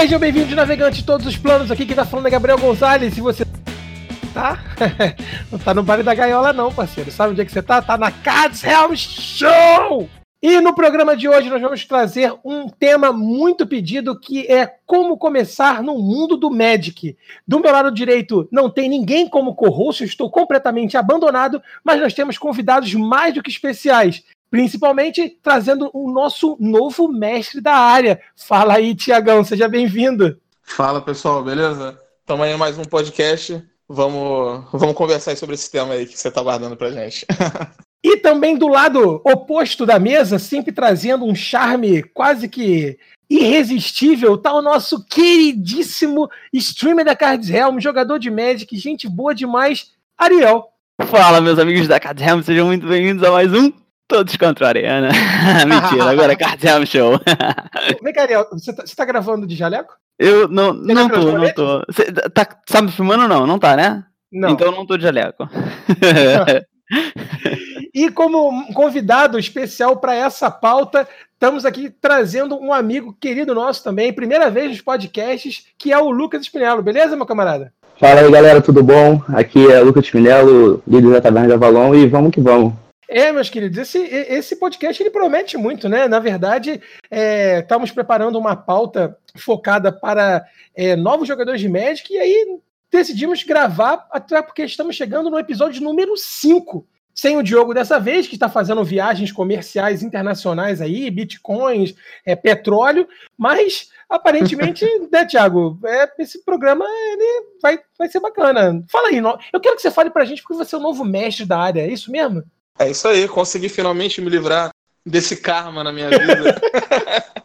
Sejam bem-vindos, navegantes de todos os planos. Aqui quem tá falando é Gabriel Gonzalez. Se você tá, não tá no baile da gaiola, não, parceiro. Sabe onde é que você tá? Tá na Cards Helm Show! E no programa de hoje nós vamos trazer um tema muito pedido que é como começar no mundo do Magic. Do meu lado direito não tem ninguém como co-host, estou completamente abandonado, mas nós temos convidados mais do que especiais. Principalmente trazendo o nosso novo mestre da área. Fala aí, Tiagão, seja bem-vindo. Fala pessoal, beleza? Estamos aí em mais um podcast. Vamos, vamos conversar sobre esse tema aí que você está guardando pra gente. E também do lado oposto da mesa, sempre trazendo um charme quase que irresistível, tá o nosso queridíssimo streamer da Cards Helm, jogador de Magic, gente boa demais, Ariel. Fala, meus amigos da Cards Helm, sejam muito bem-vindos a mais um Todos contra a Arena. Mentira, agora é Cards Helm Show. Vem cá, Ariel, você tá, você tá gravando de jaleco? Eu não, não tô, não tô. Você tá, tá me filmando ou não? Não tá, né? Não. Então eu não tô de jaleco. E como convidado especial para essa pauta, estamos aqui trazendo um amigo querido nosso também, primeira vez nos podcasts, que é o Lucas Spinello. Beleza, meu camarada? Fala aí, galera, tudo bom? Aqui é Lucas Spinello, líder da Taverna de Avalon, e vamos que vamos. É, meus queridos, esse, esse podcast ele promete muito, né? Na verdade, é, estamos preparando uma pauta focada para é, novos jogadores de Magic, e aí decidimos gravar, até porque estamos chegando no episódio número 5 sem o Diogo dessa vez, que está fazendo viagens comerciais internacionais aí, bitcoins, é, petróleo, mas aparentemente, né, Thiago, é, esse programa ele vai, vai ser bacana. Fala aí, eu quero que você fale pra gente porque você é o novo mestre da área, é isso mesmo? É isso aí, consegui finalmente me livrar desse karma na minha vida.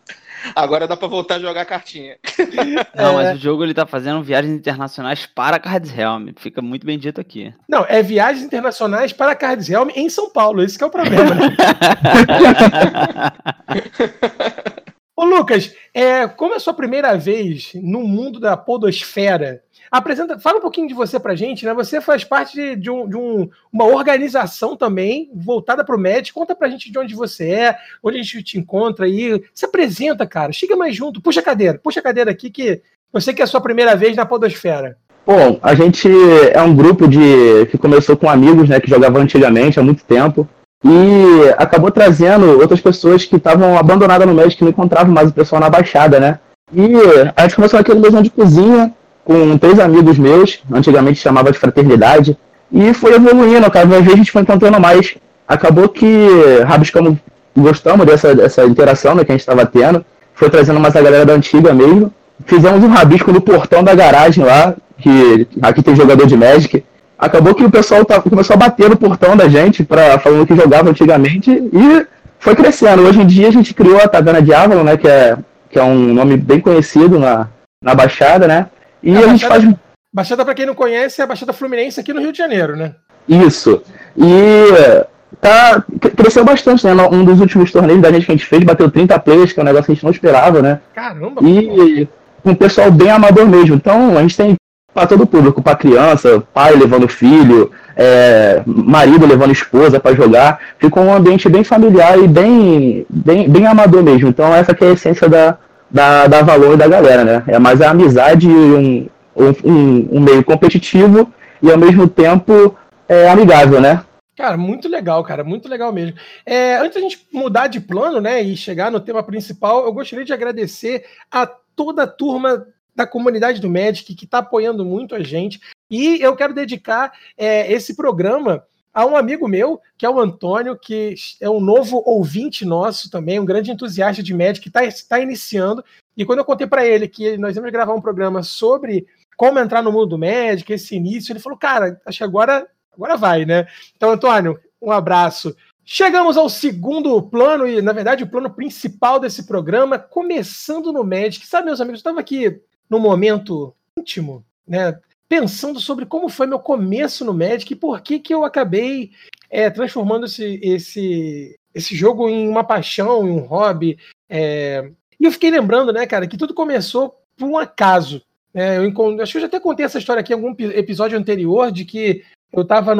Agora dá pra voltar a jogar cartinha. Não, é... mas o jogo ele tá fazendo viagens internacionais para Cards Helm. Fica muito bem dito aqui. Não, é viagens internacionais para Cards Helm em São Paulo. Esse é o problema, né? Ô, Lucas, é, como é a sua primeira vez no mundo da podosfera, Apresenta, fala um pouquinho de você pra gente, né? Você faz parte de, de, um, de um, uma organização também voltada para o médico. Conta pra gente de onde você é, onde a gente te encontra aí. Se apresenta, cara. Chega mais junto. Puxa a cadeira. Puxa a cadeira aqui que sei que é a sua primeira vez na Podosfera. Bom, a gente é um grupo de que começou com amigos, né, que jogavam antigamente há muito tempo e acabou trazendo outras pessoas que estavam abandonadas no médico que não encontravam mais o pessoal na baixada, né? E a gente começou naquele mesão de cozinha, com três amigos meus, antigamente chamava de fraternidade, e foi evoluindo, cada vez a gente foi encontrando mais. Acabou que rabiscamos, gostamos dessa, dessa interação né, que a gente estava tendo, foi trazendo mais a galera da antiga mesmo. Fizemos um rabisco no portão da garagem lá, que aqui tem jogador de Magic. Acabou que o pessoal tá, começou a bater no portão da gente, pra, falando que jogava antigamente, e foi crescendo. Hoje em dia a gente criou a Taverna de né, que é, que é um nome bem conhecido na, na Baixada, né? E a, a gente Baixada, faz. Baixada, para quem não conhece, é a Baixada Fluminense aqui no Rio de Janeiro, né? Isso. E tá, cresceu bastante, né? Um dos últimos torneios da gente que a gente fez, bateu 30 players, que é um negócio que a gente não esperava, né? Caramba! E com um pessoal bem amador mesmo. Então a gente tem para todo o público, para criança, pai levando filho, é, marido levando esposa para jogar. Ficou um ambiente bem familiar e bem, bem, bem amador mesmo. Então essa que é a essência da, da, da valor da galera, né? É mais a amizade um, um, um meio competitivo e ao mesmo tempo é, amigável, né? Cara, muito legal, cara, muito legal mesmo. É, antes da gente mudar de plano, né, e chegar no tema principal, eu gostaria de agradecer a toda a turma da comunidade do Magic que está apoiando muito a gente. E eu quero dedicar é, esse programa a um amigo meu, que é o Antônio, que é um novo ouvinte nosso também, um grande entusiasta de médico, que está tá iniciando. E quando eu contei para ele que nós íamos gravar um programa sobre como entrar no mundo do médico, esse início, ele falou: Cara, acho que agora, agora vai, né? Então, Antônio, um abraço. Chegamos ao segundo plano, e na verdade o plano principal desse programa, começando no Magic. Sabe, meus amigos, eu estava aqui num momento íntimo, né? Pensando sobre como foi meu começo no Magic e por que, que eu acabei é, transformando esse, esse, esse jogo em uma paixão, em um hobby. É... E eu fiquei lembrando, né, cara, que tudo começou por um acaso. É, eu encont... Acho que eu já até contei essa história aqui em algum episódio anterior, de que eu estava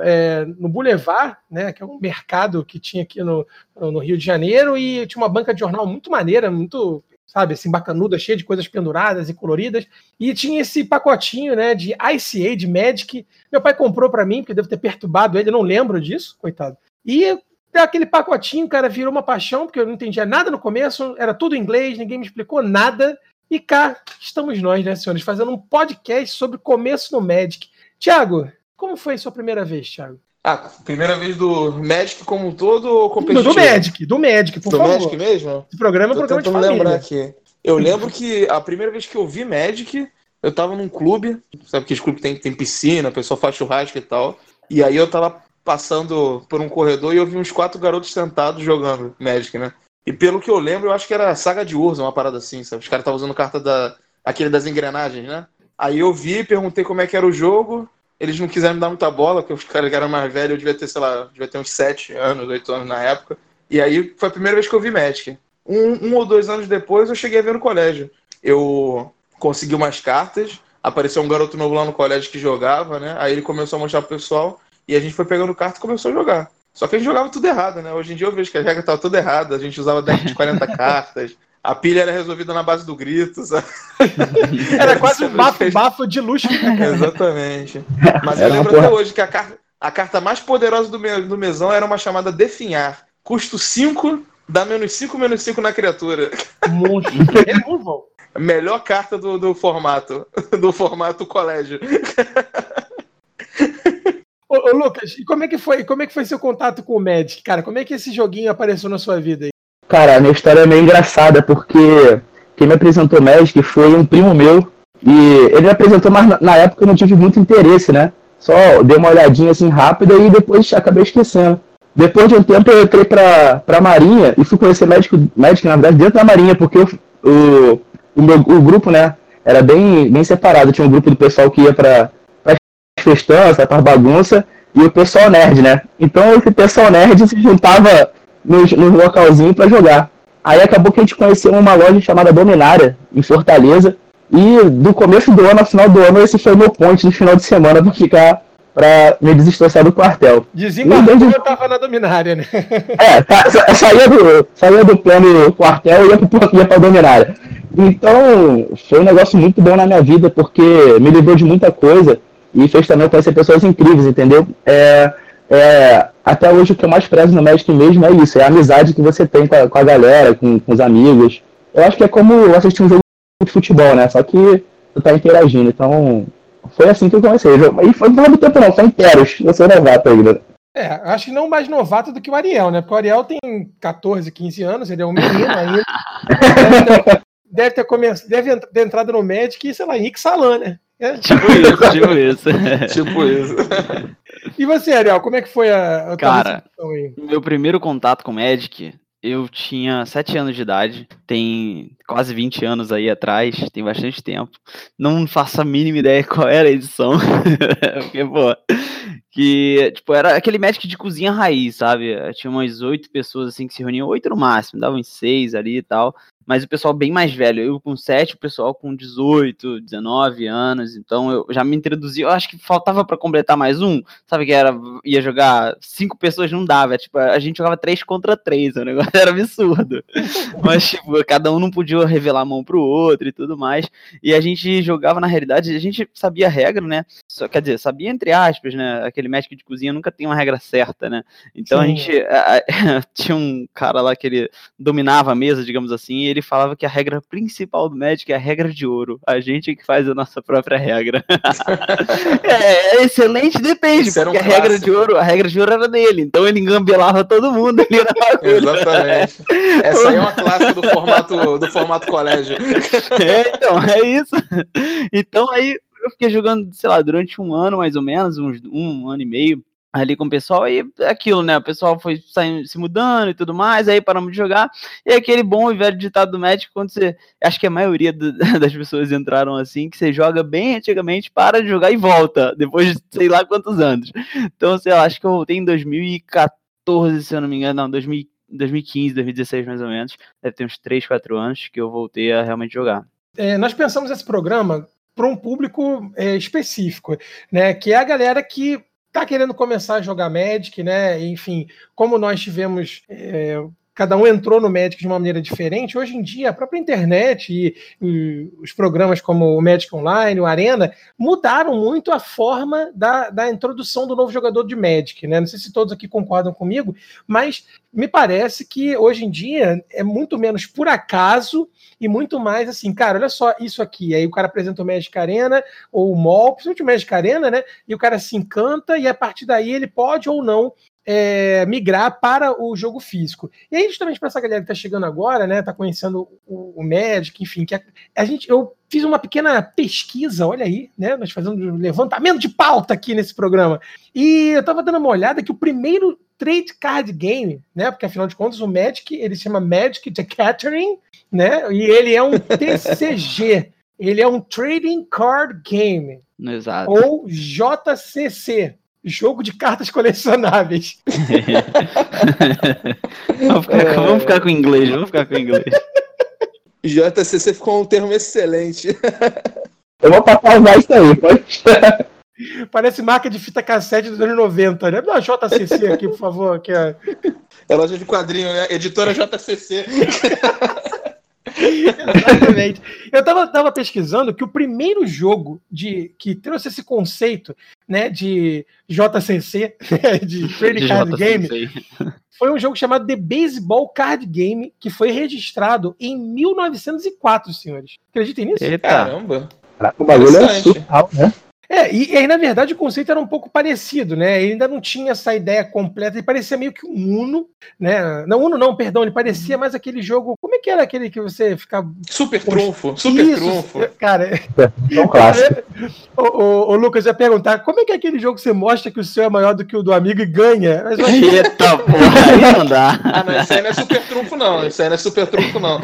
é, no Boulevard, né, que é um mercado que tinha aqui no, no Rio de Janeiro, e tinha uma banca de jornal muito maneira, muito sabe, assim, bacanuda, cheia de coisas penduradas e coloridas. E tinha esse pacotinho, né, de ICA, de Magic. Meu pai comprou para mim, porque deve ter perturbado ele, não lembro disso, coitado. E aquele pacotinho, cara, virou uma paixão, porque eu não entendia nada no começo, era tudo inglês, ninguém me explicou nada. E cá estamos nós, né, senhores, fazendo um podcast sobre começo no Magic. Tiago, como foi a sua primeira vez, Thiago? Ah, primeira vez do Magic como um todo ou competitivo? Do, do Magic, do Magic, por do favor. Magic mesmo? Esse programa é um programa de família. lembrar aqui. Eu lembro que a primeira vez que eu vi Magic, eu tava num clube, sabe que esse clube tem, tem piscina, o pessoal faz churrasco e tal. E aí eu tava passando por um corredor e eu vi uns quatro garotos sentados jogando Magic, né? E pelo que eu lembro, eu acho que era Saga de Urza, uma parada assim, sabe? Os caras estavam usando carta da. aquele das engrenagens, né? Aí eu vi, perguntei como é que era o jogo, eles não quiseram me dar muita bola, porque os caras eram mais velhos, eu devia ter, sei lá, devia ter uns 7 anos, 8 anos na época. E aí foi a primeira vez que eu vi Magic. Um, um ou dois anos depois eu cheguei a ver no colégio. Eu consegui umas cartas, apareceu um garoto novo lá no colégio que jogava, né? Aí ele começou a mostrar pro pessoal e a gente foi pegando carta e começou a jogar. Só que a gente jogava tudo errado, né? Hoje em dia eu vejo que a regra estava toda errada, a gente usava deck de 40 cartas, a pilha era resolvida na base do grito, sabe? Era quase um bafo, bafo de luxo. Exatamente. Mas eu lembro até hoje que a, car a carta mais poderosa do, me do mesão era uma chamada Definhar. Custo 5, dá menos 5, menos 5 na criatura. Monstro. É Melhor carta do, do formato. Do formato colégio. Ô, ô, Lucas, e como é que foi? Como é que foi seu contato com o Magic, cara? Como é que esse joguinho apareceu na sua vida aí? Cara, a minha história é meio engraçada, porque quem me apresentou Magic foi um primo meu. E ele me apresentou, mas na época eu não tive muito interesse, né? Só dei uma olhadinha assim rápida e depois acabei esquecendo. Depois de um tempo eu entrei pra, pra Marinha e fui conhecer Magic, Magic, na verdade, dentro da Marinha, porque o, o, o, meu, o grupo, né, era bem, bem separado. Tinha um grupo do pessoal que ia pra, pra festança, pra bagunça, e o pessoal nerd, né? Então esse pessoal nerd se juntava nos, nos localzinhos para jogar. Aí acabou que a gente conheceu uma loja chamada Dominária, em Fortaleza. E do começo do ano ao final do ano, esse foi o meu ponte no final de semana para ficar para me desestressar do quartel. Desembarcou, eu tava na Dominária, né? É, tá, saía, do, saía do plano quartel e ia, pro, ia pra Dominária. Então, foi um negócio muito bom na minha vida, porque me livrou de muita coisa e fez também conhecer pessoas incríveis, entendeu? É, é, até hoje o que eu mais prezo no Magic mesmo é isso, é a amizade que você tem com a, com a galera, com, com, os amigos. Eu acho que é como assistir um jogo de futebol, né? Só que tu tá interagindo. Então, foi assim que eu comecei. E foi não muito tempo não, foi interos. Eu sou novato ainda. É, acho que não mais novato do que o Ariel, né? Porque o Ariel tem 14, 15 anos, ele é um menino ainda. deve, ter, deve ter, começado, deve ter entrado no Magic e, sei lá, Henrique Salan, né? É. Tipo isso, tipo isso. tipo isso. E você, Ariel, como é que foi a, a Cara, meu primeiro contato com Magic, eu tinha 7 anos de idade, tem quase 20 anos aí atrás, tem bastante tempo. Não faço a mínima ideia qual era a edição. Porque, pô, que, tipo, era aquele Magic de cozinha raiz, sabe? Tinha umas oito pessoas, assim, que se reuniam, oito no máximo, davam seis ali e tal mas o pessoal bem mais velho. Eu com 7, o pessoal com 18, 19 anos. Então eu já me introduzi. Eu acho que faltava para completar mais um. Sabe que era ia jogar cinco pessoas não dava, tipo, a gente jogava três contra três, o negócio era absurdo. Mas tipo, cada um não podia revelar a mão pro outro e tudo mais. E a gente jogava na realidade, a gente sabia a regra, né? Só quer dizer, sabia entre aspas, né? Aquele médico de cozinha nunca tem uma regra certa, né? Então Sim. a gente a, a, tinha um cara lá que ele dominava a mesa, digamos assim, ele falava que a regra principal do Magic é a regra de ouro. A gente que faz a nossa própria regra. é, é, excelente, depende, Isso porque um a regra de ouro, a regra de ouro era dele, então ele engambelava todo mundo ali na Exatamente. Essa aí é uma clássica do formato, do formato colégio. É, então, é isso. Então aí eu fiquei jogando, sei lá, durante um ano mais ou menos, uns um ano e meio ali com o pessoal, e aquilo, né? O pessoal foi saindo, se mudando e tudo mais, aí paramos de jogar. E aquele bom e velho ditado do Magic, quando você. Acho que a maioria do, das pessoas entraram assim, que você joga bem antigamente, para de jogar e volta, depois de sei lá quantos anos. Então, sei lá, acho que eu voltei em 2014, se eu não me engano, não, 2015, 2016 mais ou menos. Deve ter uns 3, 4 anos que eu voltei a realmente jogar. É, nós pensamos esse programa para um público é, específico, né? Que é a galera que tá querendo começar a jogar Magic, né? Enfim, como nós tivemos é, cada um entrou no Magic de uma maneira diferente. Hoje em dia, a própria internet e, e os programas como o Magic Online, o Arena, mudaram muito a forma da, da introdução do novo jogador de Magic. Né? Não sei se todos aqui concordam comigo, mas me parece que hoje em dia é muito menos por acaso e muito mais assim, cara, olha só isso aqui. Aí o cara apresenta o Magic Arena ou o MOL, principalmente o Magic Arena, né? E o cara se encanta e a partir daí ele pode ou não é, migrar para o jogo físico. E aí, justamente para essa galera que está chegando agora, né, tá conhecendo o, o Magic, enfim, que a, a, gente, eu fiz uma pequena pesquisa, olha aí, né, nós fazendo um levantamento de pauta aqui nesse programa, e eu estava dando uma olhada que o primeiro trade card game, né, porque afinal de contas o Magic, ele se chama Magic the Gathering, né, e ele é um TCG, ele é um Trading Card Game, Exato. ou JCC, jogo de cartas colecionáveis. vamos, ficar, é... vamos, ficar, com inglês, vamos ficar com inglês. JCC ficou um termo excelente. Eu vou passar mais isso aí, pode. Parece marca de fita cassete dos anos 90, né? Dá JCC aqui, por favor. Aqui, é... é loja de quadrinho, né? Editora JCC. Exatamente. Eu tava, tava pesquisando que o primeiro jogo de que trouxe esse conceito né, de JCC, né, de Trading Card. Game, foi um jogo chamado The Baseball Card Game, que foi registrado em 1904, senhores. Acreditem nisso? Eita. Caramba! O bagulho é surreal, né? É, e, e, aí, na verdade, o conceito era um pouco parecido, né? Ele ainda não tinha essa ideia completa, ele parecia meio que um Uno, né? Não, Uno não, perdão, ele parecia mais aquele jogo. Como é que era aquele que você ficava. Super trunfo, super Isso, trunfo. Cara, é um clássico. o, o, o, Lucas ia perguntar: como é que é aquele jogo que você mostra que o seu é maior do que o do amigo e ganha? Mas, Eita, porra, aí não dá. Ah, não, isso aí não é super trunfo, não. Isso aí não é super trunfo, não.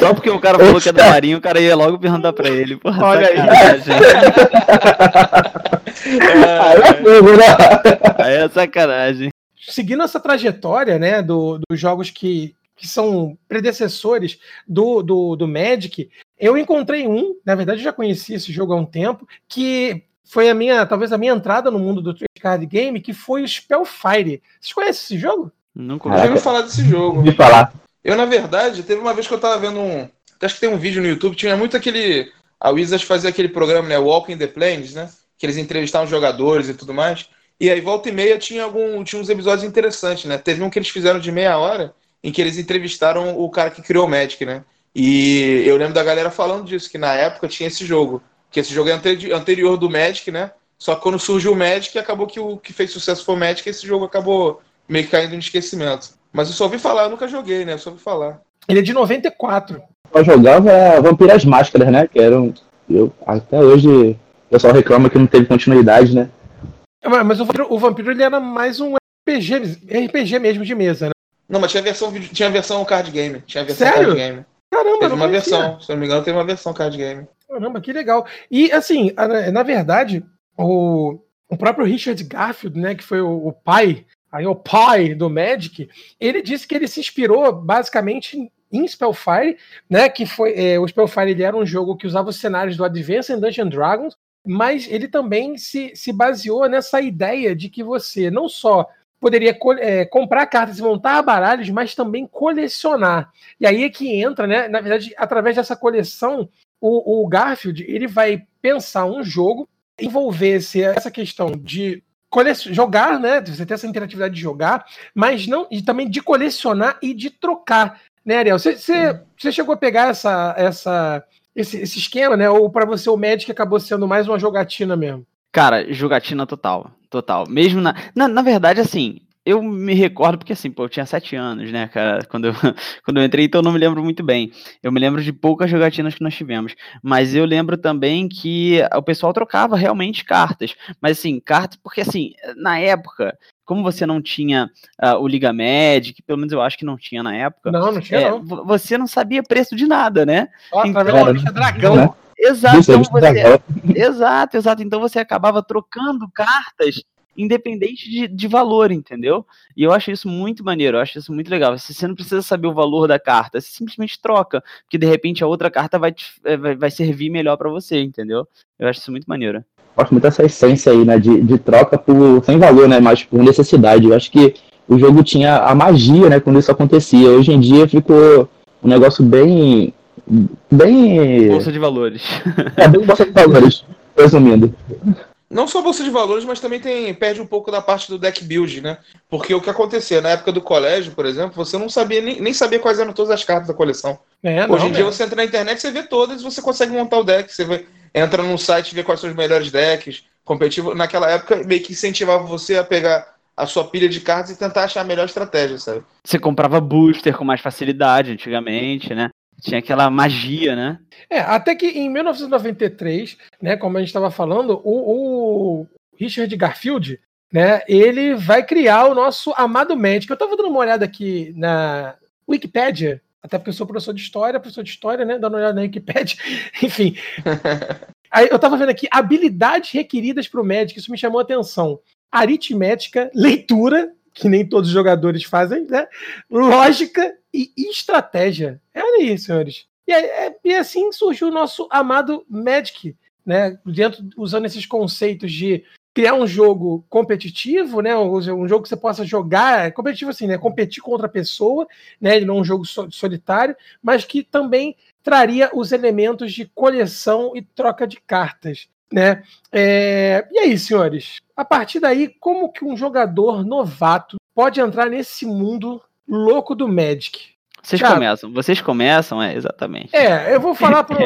Só porque o cara falou que é do Marinho, o cara ia logo perguntar pra ele. Porra, Olha aí. É. Aí é sacanagem. Seguindo essa trajetória, né, do, dos jogos que, que são predecessores do, do, do Magic, eu encontrei um, na verdade eu já conheci esse jogo há um tempo, que foi a minha, talvez a minha entrada no mundo do trade card game, que foi o Spellfire. Vocês conhecem esse jogo? Nunca ouvi falar desse jogo. De falar. Eu, na verdade, teve uma vez que eu tava vendo um. Acho que tem um vídeo no YouTube, tinha muito aquele. A Wizards fazia aquele programa, né? Walking the Plains, né? que eles entrevistavam jogadores e tudo mais. E aí, volta e meia, tinha, algum, tinha uns episódios interessantes, né? Teve um que eles fizeram de meia hora, em que eles entrevistaram o cara que criou o Magic, né? E eu lembro da galera falando disso, que na época tinha esse jogo. Que esse jogo é anterior do Magic, né? Só que quando surgiu o Magic, acabou que o que fez sucesso foi o Magic, e esse jogo acabou meio que caindo em esquecimento. Mas eu só ouvi falar, eu nunca joguei, né? Eu só ouvi falar. Ele é de 94. Eu jogava Vampiras Máscaras, né? Que eram. Eu, até hoje o pessoal reclama que não teve continuidade, né? É, mas o vampiro, o vampiro ele era mais um RPG, RPG mesmo de mesa, né? Não, mas tinha versão, tinha versão card game. Tinha versão Sério? card game. Caramba, teve uma versão, se não me engano, teve uma versão card game. Caramba, que legal. E assim, na verdade, o, o próprio Richard Garfield, né, que foi o, o pai, aí o pai do Magic, ele disse que ele se inspirou basicamente em Spellfire, né, que foi é, o Spellfire ele era um jogo que usava os cenários do Advanced Dungeons Dragons, mas ele também se, se baseou nessa ideia de que você não só poderia é, comprar cartas e montar baralhos, mas também colecionar. E aí é que entra, né? Na verdade, através dessa coleção, o, o Garfield ele vai pensar um jogo, envolver essa questão de jogar, né? Você ter essa interatividade de jogar, mas não e também de colecionar e de trocar, né, Ariel? Você, chegou a pegar essa, essa esse, esse esquema, né? Ou para você o Magic acabou sendo mais uma jogatina mesmo? Cara, jogatina total. Total. Mesmo na. Na, na verdade, assim, eu me recordo, porque assim, pô, eu tinha sete anos, né, cara, quando eu, quando eu entrei, então eu não me lembro muito bem. Eu me lembro de poucas jogatinas que nós tivemos. Mas eu lembro também que o pessoal trocava realmente cartas. Mas assim, cartas, porque assim, na época, como você não tinha uh, o Liga Magic, pelo menos eu acho que não tinha na época. Não, não tinha, é, não. Você não sabia preço de nada, né? Ó, então, tá vendo? dragão. Né? Exato, então você, exato, exato. Então você acabava trocando cartas independente de, de valor, entendeu? E eu acho isso muito maneiro, eu acho isso muito legal. Você não precisa saber o valor da carta, você simplesmente troca, porque de repente a outra carta vai, te, é, vai, vai servir melhor para você, entendeu? Eu acho isso muito maneiro gosto muito dessa essência aí, né, de, de troca por, sem valor, né, mas por necessidade. Eu acho que o jogo tinha a magia, né, quando isso acontecia. Hoje em dia ficou um negócio bem. bem. Bolsa de valores. É, bem bolsa de valores, resumindo. Não só bolsa de valores, mas também tem perde um pouco da parte do deck build, né? Porque o que acontecia na época do colégio, por exemplo, você não sabia nem, nem sabia quais eram todas as cartas da coleção. É, Hoje não, em dia você entra na internet, você vê todas e você consegue montar o deck. Você vê, entra num site e vê quais são os melhores decks. Competitivo. Naquela época, meio que incentivava você a pegar a sua pilha de cartas e tentar achar a melhor estratégia, sabe? Você comprava booster com mais facilidade antigamente, né? Tinha aquela magia, né? É, até que em 1993, né, como a gente estava falando, o, o, Richard Garfield, né, ele vai criar o nosso amado Magic. Eu estava dando uma olhada aqui na Wikipedia, até porque eu sou professor de história, professor de história, né, dando uma olhada na Wikipedia, enfim. Aí eu estava vendo aqui habilidades requeridas para o Magic, isso me chamou a atenção. Aritmética, leitura, que nem todos os jogadores fazem, né? Lógica e estratégia. É aí, senhores. E, é, e assim surgiu o nosso amado Magic, né? Dentro, usando esses conceitos de criar um jogo competitivo, né? Um, jogo que você possa jogar, competitivo assim, né? Competir com outra pessoa, né? Não um jogo solitário, mas que também traria os elementos de coleção e troca de cartas. Né? É... E aí, senhores? A partir daí, como que um jogador novato pode entrar nesse mundo louco do Magic? Vocês Thiago, começam, vocês começam, é, exatamente. É, eu vou falar para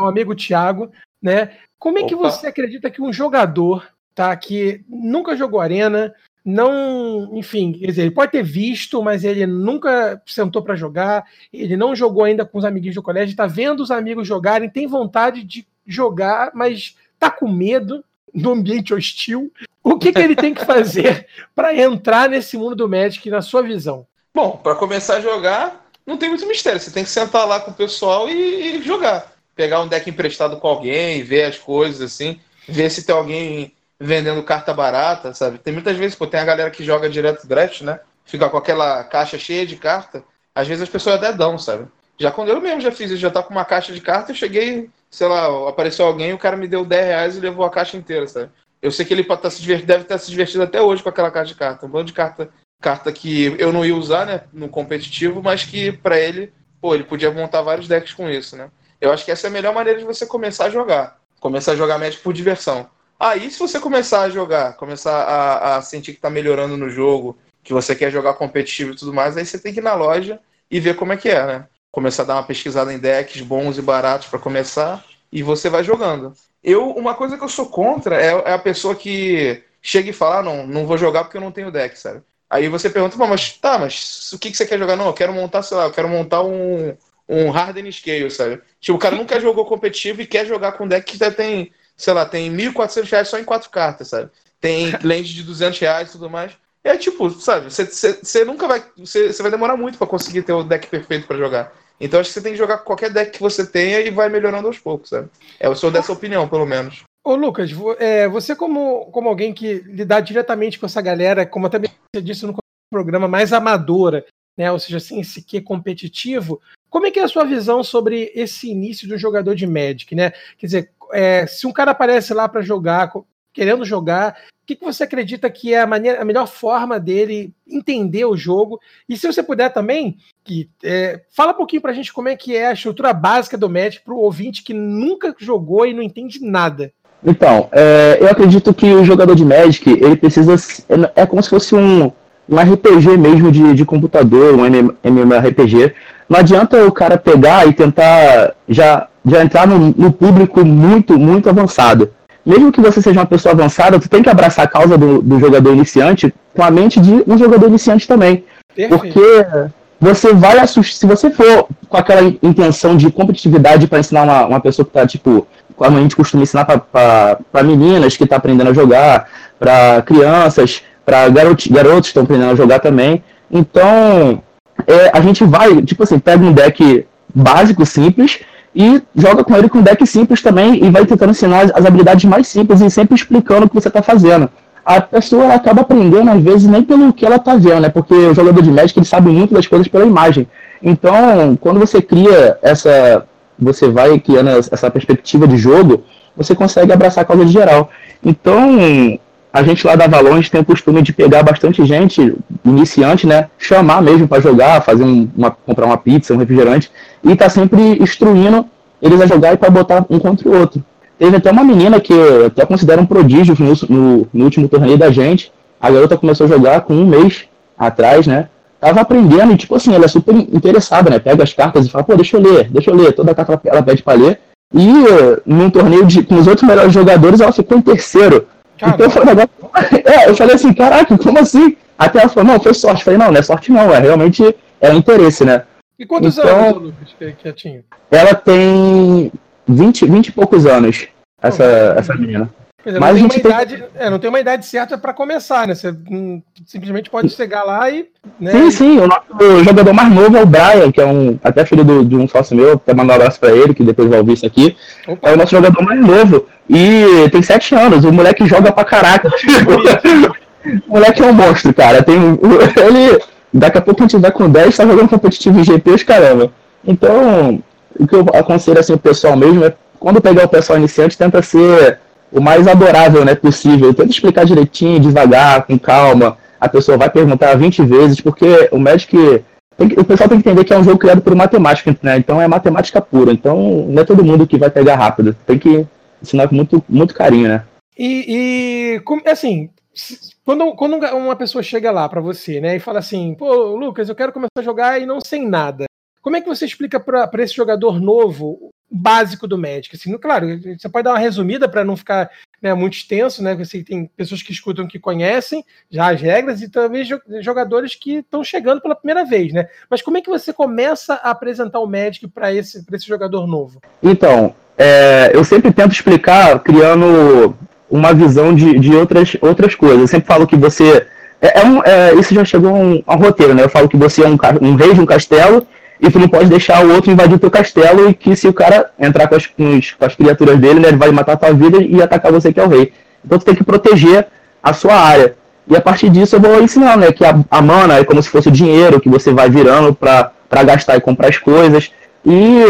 o amigo Thiago, né? Como é Opa. que você acredita que um jogador, tá, que nunca jogou arena, não, enfim, quer dizer, ele pode ter visto, mas ele nunca sentou para jogar, ele não jogou ainda com os amiguinhos do colégio, está vendo os amigos jogarem, tem vontade de jogar, mas tá com medo no ambiente hostil. O que, que ele tem que fazer para entrar nesse mundo do Magic, na sua visão? Bom, para começar a jogar, não tem muito mistério. Você tem que sentar lá com o pessoal e, e jogar. Pegar um deck emprestado com alguém, ver as coisas assim, ver se tem alguém vendendo carta barata, sabe? Tem muitas vezes, pô, tem a galera que joga direto draft, né? Fica com aquela caixa cheia de carta. Às vezes as pessoas até dão, sabe? Já quando eu mesmo já fiz, eu já tá com uma caixa de carta, eu cheguei, sei lá, apareceu alguém, o cara me deu 10 reais e levou a caixa inteira, sabe? Eu sei que ele tá se deve estar se divertindo até hoje com aquela caixa de carta. Um bando de carta, carta que eu não ia usar, né, no competitivo, mas que para ele, pô, ele podia montar vários decks com isso, né? Eu acho que essa é a melhor maneira de você começar a jogar. Começar a jogar Magic por diversão. Aí, se você começar a jogar, começar a, a sentir que está melhorando no jogo, que você quer jogar competitivo e tudo mais, aí você tem que ir na loja e ver como é que é, né? Começar a dar uma pesquisada em decks bons e baratos para começar e você vai jogando. Eu, uma coisa que eu sou contra é, é, a pessoa que chega e fala, ah, não, não vou jogar porque eu não tenho deck, sabe? Aí você pergunta, mas tá, mas o que, que você quer jogar? Não, eu quero montar, sei lá, eu quero montar um, um Harden Scale, sabe? Tipo, o cara nunca jogou competitivo e quer jogar com deck que já tem sei lá, tem 1.400 reais só em quatro cartas, sabe? Tem lente de 200 reais e tudo mais. É tipo, sabe, você nunca vai. Você vai demorar muito para conseguir ter o deck perfeito para jogar. Então acho que você tem que jogar qualquer deck que você tenha e vai melhorando aos poucos, sabe? É, eu sou dessa opinião, pelo menos. Ô, Lucas, é, você, como, como alguém que lidar diretamente com essa galera, como até você disse no programa, mais amadora, né? Ou seja, assim, esse que competitivo, como é que é a sua visão sobre esse início do jogador de Magic, né? Quer dizer, é, se um cara aparece lá para jogar, querendo jogar, o que, que você acredita que é a, maneira, a melhor forma dele entender o jogo? E se você puder também, que, é, fala um pouquinho para a gente como é que é a estrutura básica do Magic para o ouvinte que nunca jogou e não entende nada. Então, é, eu acredito que o jogador de Magic, ele precisa. É, é como se fosse um, um RPG mesmo de, de computador, um MMORPG. Não adianta o cara pegar e tentar já de entrar no, no, público muito, muito avançado. Mesmo que você seja uma pessoa avançada, tu tem que abraçar a causa do, do jogador iniciante com a mente de um jogador iniciante também. Perfeito. Porque você vai assustar, se você for com aquela intenção de competitividade para ensinar uma, uma pessoa que está, tipo, como a gente costuma ensinar para meninas que estão tá aprendendo a jogar, para crianças, para garotos, que estão aprendendo a jogar também. Então, é, a gente vai, tipo assim, pega um deck básico, simples, e joga com ele com deck simples também e vai tentando ensinar as, habilidades mais simples e sempre explicando o que você está fazendo. A pessoa acaba aprendendo, às vezes, nem pelo que ela está vendo, né? Porque o jogador de Magic ele sabe muito das coisas pela imagem. Então, quando você cria essa. Você vai criando essa perspectiva de jogo, você consegue abraçar a causa de geral. Então, a gente lá da Valonge tem o costume de pegar bastante gente, iniciante, né? Chamar mesmo para jogar, fazer um, uma, comprar uma pizza, um refrigerante, e tá sempre instruindo eles a jogar e para botar um contra o outro. Teve até uma menina que até considero um prodígio no, no, no, último torneio da gente. A garota começou a jogar com um mês atrás, né? Tava aprendendo e, tipo assim, ela é super interessada, né? Pega as cartas e fala, pô, deixa eu ler, deixa eu ler. Toda carta ela pede pra ler. E num torneio de, com os outros melhores jogadores, ela ficou em terceiro. Então eu falei, é, eu falei assim, caraca, como assim? Até ela falou, não, foi sorte. Eu falei, não, não é sorte não, é realmente é interesse, né? E quantos então, anos, Lucas, que, que tinha? Ela tem 20, 20 e poucos anos, essa, oh, essa menina. É, Mas não, tem uma idade, é, não tem uma idade certa para começar, né? Você hum, simplesmente pode chegar lá e. Né, sim, sim. O nosso jogador mais novo é o Brian, que é um até filho do, de um sócio meu, até mandar um abraço para ele, que depois vai ouvir isso aqui. Opa. É o nosso jogador mais novo. E tem sete anos. O moleque joga pra caraca. o moleque é um monstro, cara. Tem, ele. Daqui a pouco a gente vai com 10, tá jogando competitivo em GP, os caramba. Então, o que eu aconselho assim, o pessoal mesmo é quando pegar o pessoal iniciante, tenta ser o mais adorável né, possível. Tenta explicar direitinho, devagar, com calma. A pessoa vai perguntar 20 vezes, porque o Magic. Que, o pessoal tem que entender que é um jogo criado por matemática, né? Então é matemática pura. Então não é todo mundo que vai pegar rápido. Tem que ensinar com muito, muito carinho, né? E, e assim, quando, quando uma pessoa chega lá para você, né, e fala assim, pô, Lucas, eu quero começar a jogar e não sei nada. Como é que você explica para esse jogador novo básico do Magic. Assim, claro, você pode dar uma resumida para não ficar né, muito extenso, né? Você tem pessoas que escutam que conhecem já as regras e também jogadores que estão chegando pela primeira vez, né? Mas como é que você começa a apresentar o Magic para esse, esse jogador novo? Então, é, eu sempre tento explicar criando uma visão de, de outras, outras coisas. Eu sempre falo que você. É, é um, é, isso já chegou a um, um roteiro, né? Eu falo que você é um, um rei de um castelo e tu não pode deixar o outro invadir o teu castelo e que se o cara entrar com as, com, com as criaturas dele, né, ele vai matar a tua vida e atacar você que é o rei. Então tu tem que proteger a sua área. E a partir disso eu vou ensinar, né, que a, a mana é como se fosse dinheiro que você vai virando para gastar e comprar as coisas. E,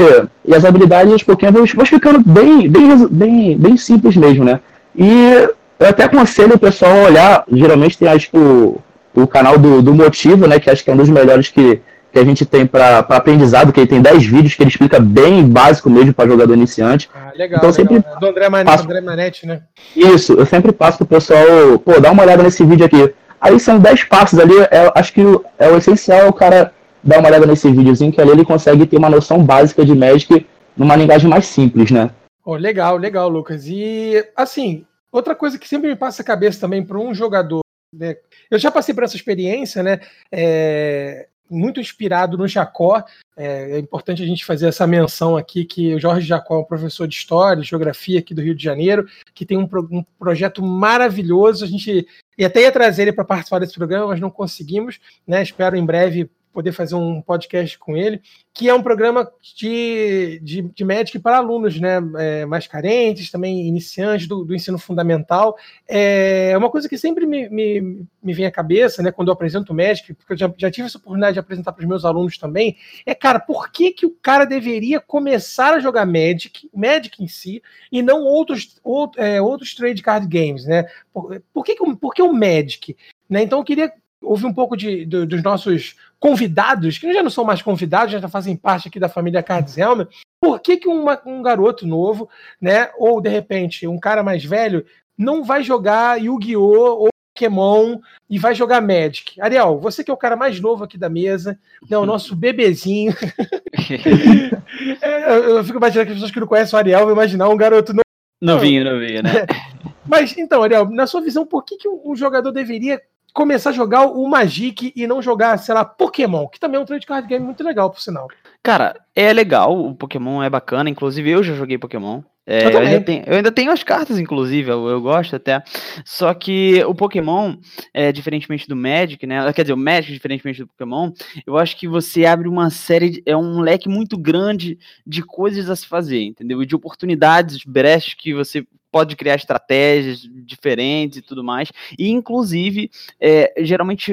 e as habilidades, aos pouquinhos, vão ficando bem, bem, bem, bem simples mesmo, né? E eu até aconselho o pessoal a olhar, geralmente tem acho, o, o canal do, do Motivo, né, que acho que é um dos melhores que, que a gente tem para aprendizado, que ele tem 10 vídeos que ele explica bem básico mesmo para jogador iniciante. Ah, legal, então, legal. sempre? Do André, Manete, passo... André Manete, né? Isso, eu sempre passo pro pessoal, pô, dá uma olhada nesse vídeo aqui. Aí são 10 passos ali, é, acho que é o essencial o cara dar uma olhada nesse videozinho, que ali ele consegue ter uma noção básica de Magic numa linguagem mais simples, né? Oh, legal, legal, Lucas. E, assim, outra coisa que sempre me passa a cabeça também para um jogador né? Eu já passei por essa experiência, né? É, muito inspirado no Jacó. É, é, importante a gente fazer essa menção aqui que o Jorge Jacó é um professor de História, de Geografia aqui do Rio de Janeiro, que tem um, pro, um projeto maravilhoso. A gente ia até ia trazer ele para participar desse programa, mas não conseguimos. Né? Espero em breve poder fazer um podcast com ele, que é um programa de, de, de Magic para alunos né, é, mais carentes, também iniciantes do, do, ensino fundamental. É uma coisa que sempre me, me, me vem à cabeça né, quando eu apresento o Magic, porque eu já, já tive essa oportunidade de apresentar para os meus alunos também, é, cara, por que, que o cara deveria começar a jogar Magic, Magic em si, e não outros, outro, é, outros trade card games, né? Por, por, que, que, por que o Magic? Né? Então eu queria ouvir um pouco de, de, dos nossos convidados, que já não são mais convidados, já fazem parte aqui da família Cards Helmer, por que, que uma, um garoto novo, né, ou de repente um cara mais velho, não vai jogar Yu-Gi-Oh! ou Pokémon e vai jogar Magic? Ariel, você que é o cara mais novo aqui da mesa, né, o nosso bebezinho. é, eu fico imaginando que as pessoas que não conhecem o Ariel vão imaginar um garoto novo. Novinho, novinho, né? Mas então, Ariel, na sua visão, por que, que um jogador deveria começar a jogar o Magic e não jogar, sei lá, Pokémon, que também é um trade card game muito legal, por sinal. Cara, é legal, o Pokémon é bacana, inclusive eu já joguei Pokémon. É, eu, eu, ainda tenho, eu, ainda tenho, as cartas, inclusive, eu, eu, gosto até. Só que o Pokémon, é, diferentemente do Magic, né? Quer dizer, o Magic, diferentemente do Pokémon, eu acho que você abre uma série, de, é um leque muito grande de coisas a se fazer, entendeu? De oportunidades, brechas que você pode criar estratégias diferentes e tudo mais. E, inclusive, é, geralmente,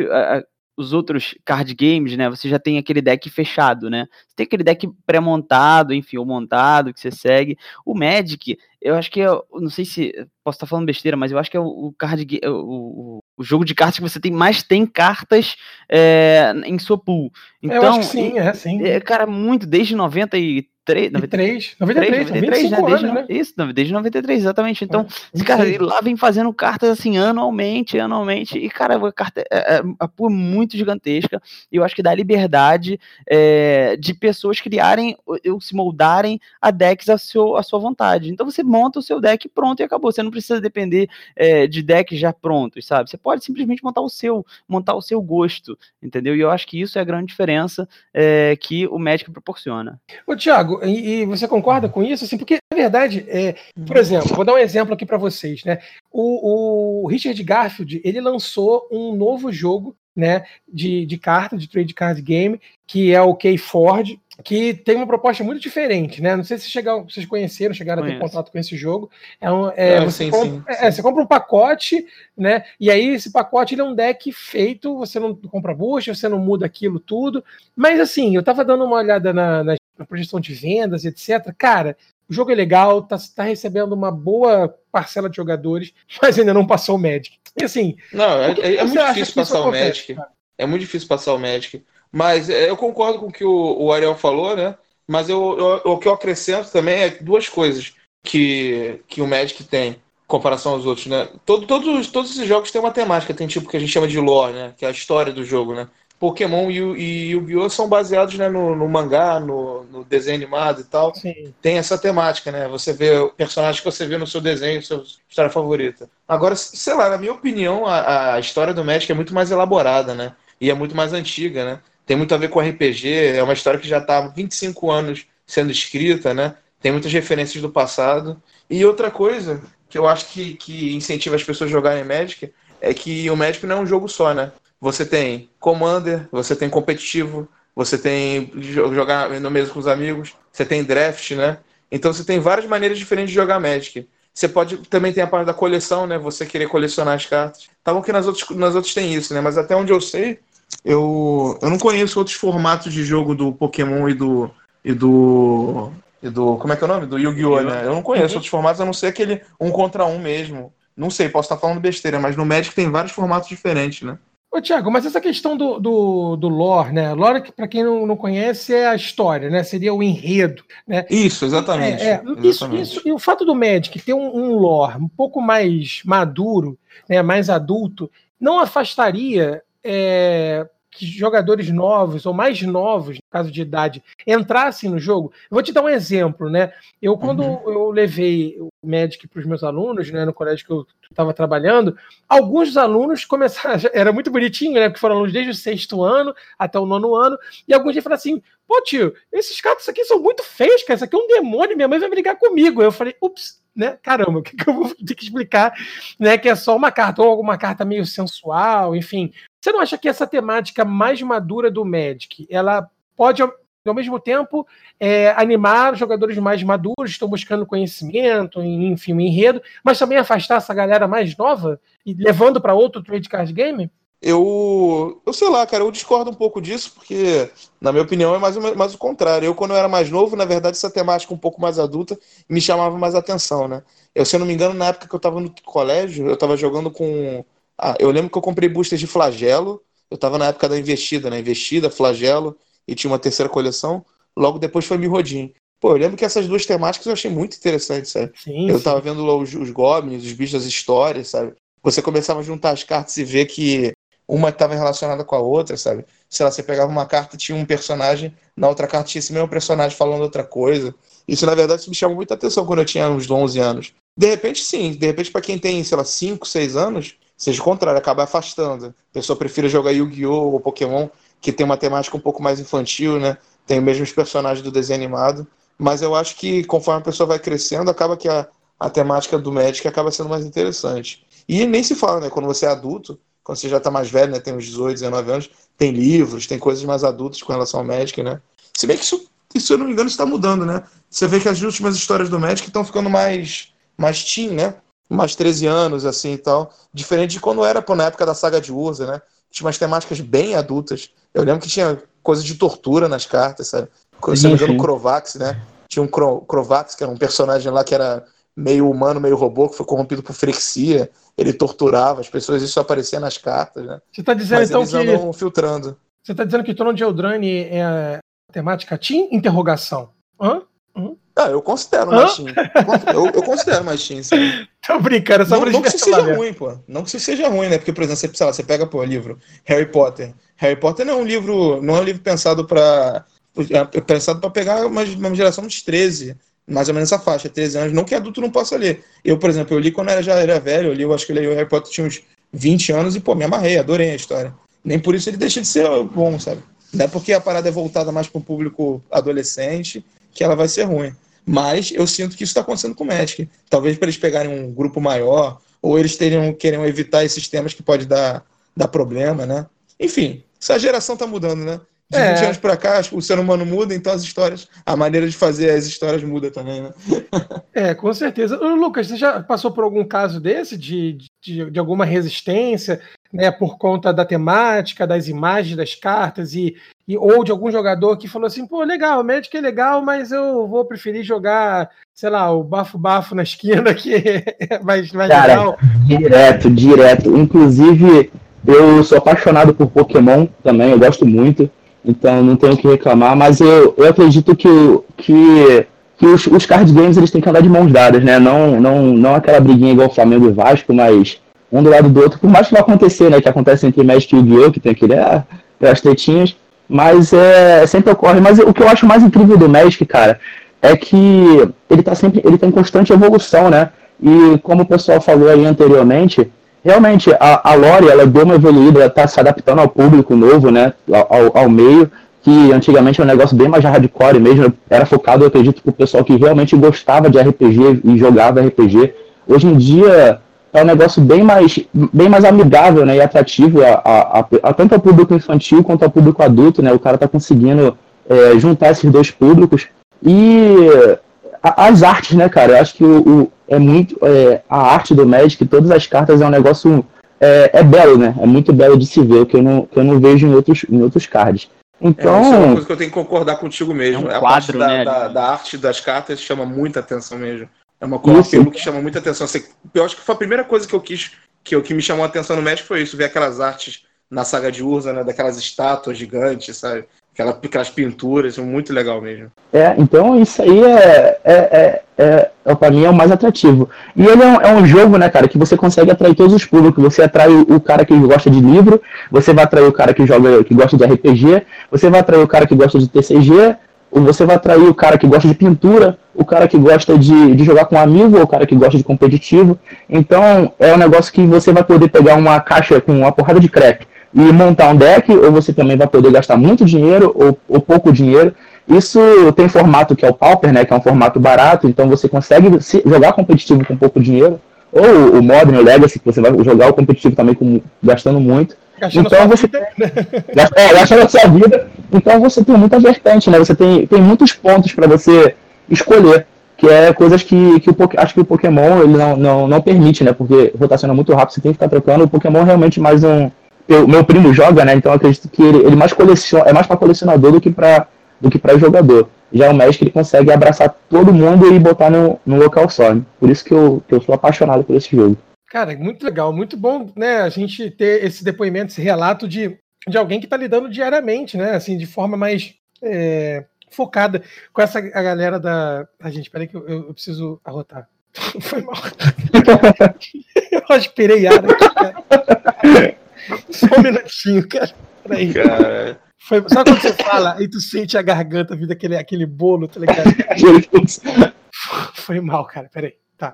os outros card games, né, você já tem aquele deck fechado, né? Você tem aquele deck pré-montado, enfim, ou montado que você segue. O Magic, eu acho que é, não sei se posso estar falando besteira, mas eu acho que é o, card o, o, jogo de cartas que você tem mais tem cartas é, em sua pool. Então, eu acho que sim, é sim. É, cara, muito desde 90 e 93, 93, 93, 93, né? Desde, né? Isso, desde 93, exatamente. Então, é, cara, lá vem fazendo cartas assim anualmente, anualmente, e cara, a carta é, é, a é muito gigantesca, e eu acho que dá liberdade é, de pessoas criarem ou se moldarem a decks a, seu, a sua vontade. Então você monta o seu deck pronto e acabou. Você não precisa depender é, de decks já prontos, sabe? Você pode simplesmente montar o seu, montar o seu gosto, entendeu? E eu acho que isso é a grande diferença é, que o Magic proporciona. Ô, Thiago, e, e, você concorda com isso? Assim, porque, na verdade, é, por exemplo, vou dar um exemplo aqui para vocês, né? O, o, Richard Garfield, ele lançou um novo jogo, né, de, de carta, de trade card game, que é o K-Ford, que tem uma proposta muito diferente, né? Não sei se chegaram, vocês conheceram, chegaram Conheço. a ter contato com esse jogo. É um, é, é, você, sim, compra, sim, é, você compra um pacote, né? E aí esse pacote ele é um deck feito, você não compra boost, você não muda aquilo tudo. Mas assim, eu tava dando uma olhada na, na na projeção de vendas, etc. Cara, o jogo é legal, tá, tá recebendo uma boa parcela de jogadores, mas ainda não passou o Magic. E assim. Não, é, é, é muito difícil passar o Magic. Cara? É muito difícil passar o Magic. Mas é, eu concordo com o que o, o Ariel falou, né? Mas eu, eu, o que eu acrescento também é duas coisas que, que o Magic tem em comparação aos outros, né? Todo, todos, todos esses jogos têm uma temática, tem tipo que a gente chama de lore, né? Que é a história do jogo, né? Pokémon e, e Yu-Gi-Oh! são baseados né, no, no mangá, no, no, desenho animado e tal. Sim. Tem essa temática, né? Você vê o personagem que você vê no seu desenho, sua história favorita. Agora, sei lá, na minha opinião, a, a história do Magic é muito mais elaborada, né? E é muito mais antiga, né? Tem muito a ver com RPG, é uma história que já está há 25 anos sendo escrita, né? Tem muitas referências do passado. E outra coisa que eu acho que, que incentiva as pessoas a jogarem Magic é que o Magic não é um jogo só, né? Você tem Commander, você tem competitivo, você tem jogar no mesmo com os amigos, você tem draft, né? Então você tem várias maneiras diferentes de jogar Magic. Você pode também tem a parte da coleção, né? Você querer colecionar as cartas. Tá bom que nas outras, nas outras tem isso, né? Mas até onde eu sei, eu, eu não conheço outros formatos de jogo do Pokémon e do. e do. E do. Como é que é o nome? Do Yu-Gi-Oh! né? Eu não conheço uhum. outros formatos, a não ser aquele um contra um mesmo. Não sei, posso estar falando besteira, mas no Magic tem vários formatos diferentes, né? Ô, Tiago, mas essa questão do, do, do lore, né? Lore, para quem não, não conhece, é a história, né? Seria o enredo, né? Isso, exatamente. É, é, exatamente. Isso, isso, e o fato do Magic ter um, um lore um pouco mais maduro, né? mais adulto, não afastaria é, que jogadores novos ou mais novos, no caso de idade, entrassem no jogo. Eu vou te dar um exemplo, né? Eu, quando uhum. eu levei o Magic para os meus alunos, né, no colégio que eu estava trabalhando, alguns dos alunos começaram, era muito bonitinho, né? Porque foram alunos desde o sexto ano até o nono ano, e alguns já falaram assim: pô, tio, esses cartas aqui são muito feios, cara, isso aqui é um demônio, minha mãe vai brigar comigo. Eu falei, ups, né? Caramba, o que, que eu vou ter que explicar, né? Que é só uma carta, ou alguma carta meio sensual, enfim. Você não acha que essa temática mais madura do Magic, ela pode ao mesmo tempo é, animar jogadores mais maduros, estão buscando conhecimento, enfim, um enredo, mas também afastar essa galera mais nova e levando para outro trade card game? Eu, eu sei lá, cara, eu discordo um pouco disso, porque, na minha opinião, é mais, mais o contrário. Eu, quando eu era mais novo, na verdade, essa temática um pouco mais adulta me chamava mais atenção, né? Eu, se eu não me engano, na época que eu estava no colégio, eu estava jogando com. Ah, eu lembro que eu comprei boosters de flagelo, eu estava na época da investida, né? Investida, flagelo, e tinha uma terceira coleção. Logo depois foi Mirrodin. Pô, eu lembro que essas duas temáticas eu achei muito interessantes, sabe? Sim, eu estava vendo os, os goblins, os bichos das histórias, sabe? Você começava a juntar as cartas e ver que uma estava relacionada com a outra, sabe? Sei lá, você pegava uma carta, tinha um personagem, na outra carta tinha esse mesmo personagem falando outra coisa. Isso, na verdade, me chamou muita atenção quando eu tinha uns 11 anos. De repente, sim. De repente, para quem tem, sei lá, 5, 6 anos, seja o contrário, acaba afastando. A pessoa prefere jogar Yu-Gi-Oh! ou Pokémon, que tem uma temática um pouco mais infantil, né? Tem os mesmos personagens do desenho animado. Mas eu acho que conforme a pessoa vai crescendo, acaba que a, a temática do Magic acaba sendo mais interessante. E nem se fala, né? Quando você é adulto, quando você já está mais velho, né, tem uns 18, 19 anos, tem livros, tem coisas mais adultas com relação ao Magic, né? Se bem que isso, isso eu não me engano, está mudando, né? Você vê que as últimas histórias do Magic estão ficando mais, mais teen, né? Mais 13 anos, assim e tal. Diferente de quando era, pô, na época da saga de Urza, né? tinha umas temáticas bem adultas. Eu lembro que tinha coisa de tortura nas cartas, sabe? Se não me engano, o Crovax, né? Tinha um Crovax, que era um personagem lá que era meio humano, meio robô, que foi corrompido por frexia. Ele torturava as pessoas, isso aparecia nas cartas, né? Você está dizendo Mas então eles que. andam filtrando. Você está dizendo que Trono de Eldrani é a temática Team? Interrogação. Ah, eu considero mais Team. Eu, eu considero mais sim. Tô brincando, só Não, não que isso seja ruim, pô. Não que isso seja ruim, né? Porque, por exemplo, você, lá, você pega, pô, livro Harry Potter. Harry Potter não é um livro, não é um livro pensado para é pensado para pegar uma, uma geração dos 13, mais ou menos essa faixa, 13 anos, não que adulto não possa ler. Eu, por exemplo, eu li quando era, já era velho, eu li, eu acho que eu li o Harry Potter tinha uns 20 anos e, pô, me amarrei, adorei a história. Nem por isso ele deixa de ser bom, sabe? Não é porque a parada é voltada mais para um público adolescente que ela vai ser ruim. Mas eu sinto que isso está acontecendo com o Magic. Talvez para eles pegarem um grupo maior, ou eles teriam, queriam evitar esses temas que pode dar, dar problema, né? Enfim, essa geração está mudando, né? De É. 20 anos para cá, o ser humano muda, então as histórias, a maneira de fazer as histórias muda também, né? É, com certeza. Lucas, você já passou por algum caso desse de, de, de alguma resistência, né, por conta da temática, das imagens das cartas e, e ou de algum jogador que falou assim, pô, legal, o Magic é legal, mas eu vou preferir jogar, sei lá, o bafo-bafo na esquina que é mais, mais Cara, legal. Direto, direto. Inclusive, eu sou apaixonado por Pokémon também, eu gosto muito, então não tenho o que reclamar, mas eu, eu acredito que, que, que os, os card games eles têm que andar de mãos dadas, né? Não, não, não aquela briguinha igual Flamengo e Vasco, mas um do lado do outro, por mais que vai acontecer, né? Que acontece entre Magic e Yu-Gi-Oh!, que tem aquele, ah, as tretinhas, mas é, sempre ocorre. Mas o que eu acho mais incrível do Magic, cara, é que ele tá sempre, ele tá em constante evolução, né? E como o pessoal falou aí anteriormente, realmente a, a lore ela deu uma evoluída, ela tá se adaptando ao público novo, né? Ao, ao meio, que antigamente era um negócio bem mais hardcore mesmo, era focado, eu acredito, pro pessoal que realmente gostava de RPG e jogava RPG. Hoje em dia é um negócio bem mais, bem mais amigável né, e atrativo a, a, a- a- tanto ao público infantil quanto ao público adulto, né? O cara tá conseguindo é, juntar esses dois públicos. E a- as artes, né, cara? Eu acho que o, o- é muito. é, a arte do Magic, todas as cartas, é um negócio. É, é belo, né? É muito belo de se ver, que eu não, que eu não vejo em outros, em outros cards. É, isso é uma Então, coisa que eu tenho que concordar contigo mesmo. É um a parte quadro, da, né, da, da arte das cartas chama muita atenção mesmo. É uma coisa que chama muita atenção. Você- Eu acho que foi a primeira coisa que eu quis, que, eu, que me chamou a atenção no México foi isso, ver aquelas artes na saga de Urza, né? Daquelas estátuas gigantes, sabe? Aquela, aquelas pinturas, muito legal mesmo. É, então isso aí é, é, é, é, é para mim é o mais atrativo. E ele é um, é um jogo, né, cara, que você consegue atrair todos os públicos. Você atrai o, o cara que gosta de livro, você vai atrair o cara que joga, que gosta de RPG, você vai atrair o cara que gosta de TCG, você vai atrair o cara que gosta de pintura, o cara que gosta de, de jogar com um amigo, ou o cara que gosta de competitivo. Então é um negócio que você vai poder pegar uma caixa com uma porrada de crack e montar um deck, ou você também vai poder gastar muito dinheiro ou, ou pouco dinheiro. Isso tem formato que é o Pauper, né, que é um formato barato, então você consegue se- jogar competitivo com pouco dinheiro, ou o Modern, o Legacy, que você vai jogar o competitivo também com, gastando muito. Gastando Então você vida. Gasta- É, gasta na sua vida. Então você tem muita vertente, né? Você tem, tem muitos pontos para você escolher. Que é coisas que, que o, acho que o Pokémon ele não, não, não permite, né? Porque rotaciona muito rápido, você tem que ficar trocando. O Pokémon é realmente mais um. eu- meu primo joga, né? Então eu acredito que ele, ele mais coleciona, é mais para colecionador do que para do que para jogador. Já o Magic ele consegue abraçar todo mundo e botar no, no local só. né? Por isso que eu, que eu sou apaixonado por esse jogo. Cara, muito legal, muito bom, né, a gente ter esse depoimento, esse relato de, de alguém que está lidando diariamente, né, assim, de forma mais é, focada com essa a galera da... Ah, gente, peraí que eu, eu- eu preciso arrotar. Foi mal. eu aspirei ar aqui, cara. Só um minutinho, cara. Peraí. Cara, Foi... Sabe quando você fala e tu sente a garganta vindo aquele, aquele bolo, tá ligado? Foi mal, cara. Peraí. Tá.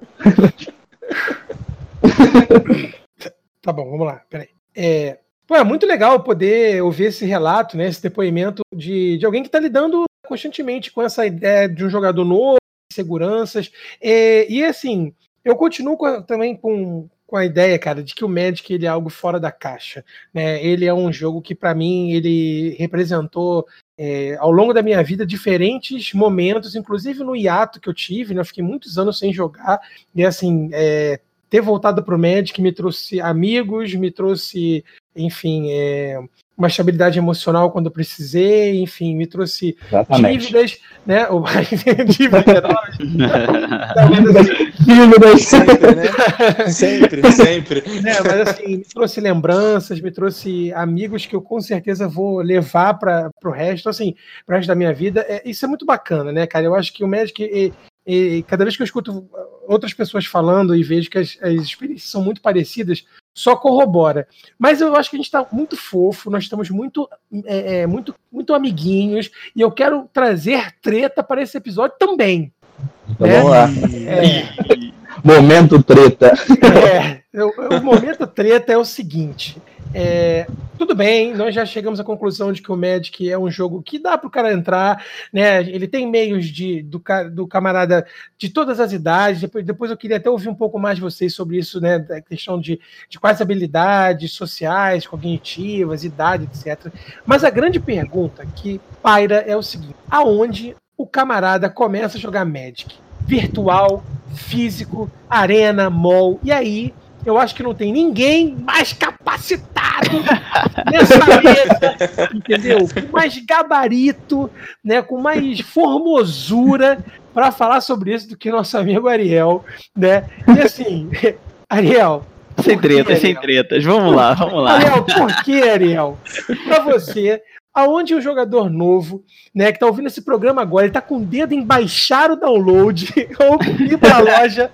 tá bom, vamos lá. Peraí. É, pô, é muito legal poder ouvir esse relato, né? Esse depoimento de, de alguém que está lidando constantemente com essa ideia de um jogador novo, seguranças. É, e assim, eu continuo com também com, com a ideia, cara, de que o Magic ele é algo fora da caixa. Né? Ele é um jogo que, para mim, ele representou é, ao longo da minha vida diferentes momentos, inclusive no hiato que eu tive, né? Eu fiquei muitos anos sem jogar, e assim, é, ter voltado para o Magic me trouxe amigos, me trouxe enfim, é, uma estabilidade emocional quando eu precisei, enfim, me trouxe Exatamente. dívidas, né? Ou dívidas Dívidas, dívidas. Sempre, né? Sempre, sempre. né? Mas assim, me trouxe lembranças, me trouxe amigos que eu com certeza vou levar para o resto, assim, para o resto da minha vida. É, isso é muito bacana, né, cara? Eu acho que o Magic, e, e cada vez que eu escuto outras pessoas falando e vejo que as, as experiências são muito parecidas, só corrobora. Mas eu acho que a gente está muito fofo, nós estamos muito, é, é, muito, muito amiguinhos, e eu quero trazer treta para esse episódio também. Então, né? vamos lá. É, Momento treta. é, o, o momento treta é o seguinte. é, tudo bem, nós já chegamos à conclusão de que o Magic é um jogo que dá para o cara entrar, né? Ele tem meios de, do, do camarada de todas as idades. Depois, depois eu queria até ouvir um pouco mais de vocês sobre isso, né? Da questão de, de quais habilidades sociais, cognitivas, idade, etc. Mas a grande pergunta que paira é o seguinte: aonde o camarada começa a jogar Magic? Virtual, físico, arena, mall. E aí, eu acho que não tem ninguém mais capacitado nessa mesa, entendeu? Com mais gabarito, né? Com mais formosura para falar sobre isso do que nosso amigo Ariel, né? E assim, Ariel, Sem tretas, sem tretas. Vamos lá, vamos lá. Ariel, por que, Ariel? Para você, aonde o jogador novo, né, que tá ouvindo esse programa agora, ele tá com o dedo em baixar o download, ou ir pra loja,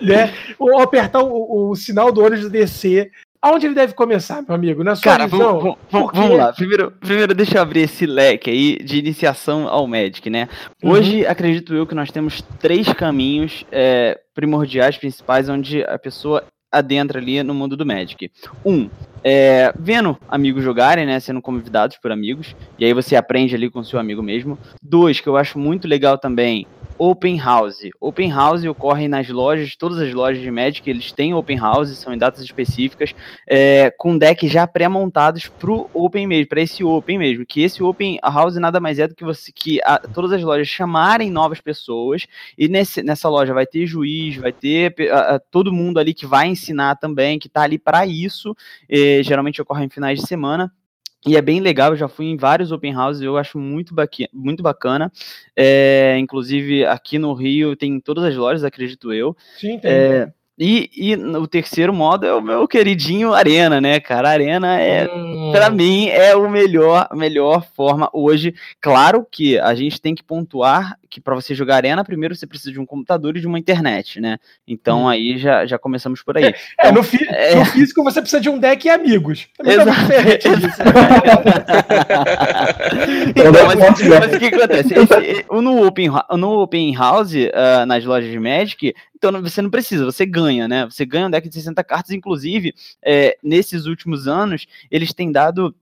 né, ou apertar o, o sinal do olho do DC, aonde ele deve começar, meu amigo? Na sua Cara, visão? vamos, vamos, vamos lá. Primeiro, primeiro, deixa eu abrir esse leque aí de iniciação ao Magic, né? Uhum. Hoje, acredito eu que nós temos três caminhos é, primordiais, principais, onde a pessoa adentra ali no mundo do Magic. Um, é, vendo amigos jogarem, né? Sendo convidados por amigos. E aí você aprende ali com seu amigo mesmo. Dois, que eu acho muito legal também. Open House. Open House ocorre nas lojas, todas as lojas de Magic, eles têm Open House, são em datas específicas, é, com decks já pré-montados pro Open mesmo, para esse Open mesmo. Que esse Open House nada mais é do que você que a- todas as lojas chamarem novas pessoas e nesse, nessa loja vai ter juiz, vai ter a- a- todo mundo ali que vai ensinar também, que tá ali para isso. eh, geralmente ocorre em finais de semana. E é bem legal, eu já fui em vários open houses, eu acho muito, muito bacana. É, inclusive, aqui no Rio tem em todas as lojas, acredito eu. Sim, tem. É, e, e o terceiro modo é o meu queridinho Arena, né, cara? Arena é Hum, Pra mim é o melhor, a melhor forma hoje. Claro que a gente tem que pontuar que para você jogar arena, primeiro você precisa de um computador e de uma internet, né? Então Hum. aí já, já começamos por aí. É, no, fi- é- no físico você precisa de um deck e amigos. É Exato. disso. então, Então, mas, mas o que acontece? Esse- no, open, no Open House, ah, nas lojas de Magic, então você não precisa, você ganha, né? Você ganha um deck de 60 cartas, inclusive, é, nesses últimos anos, eles têm dado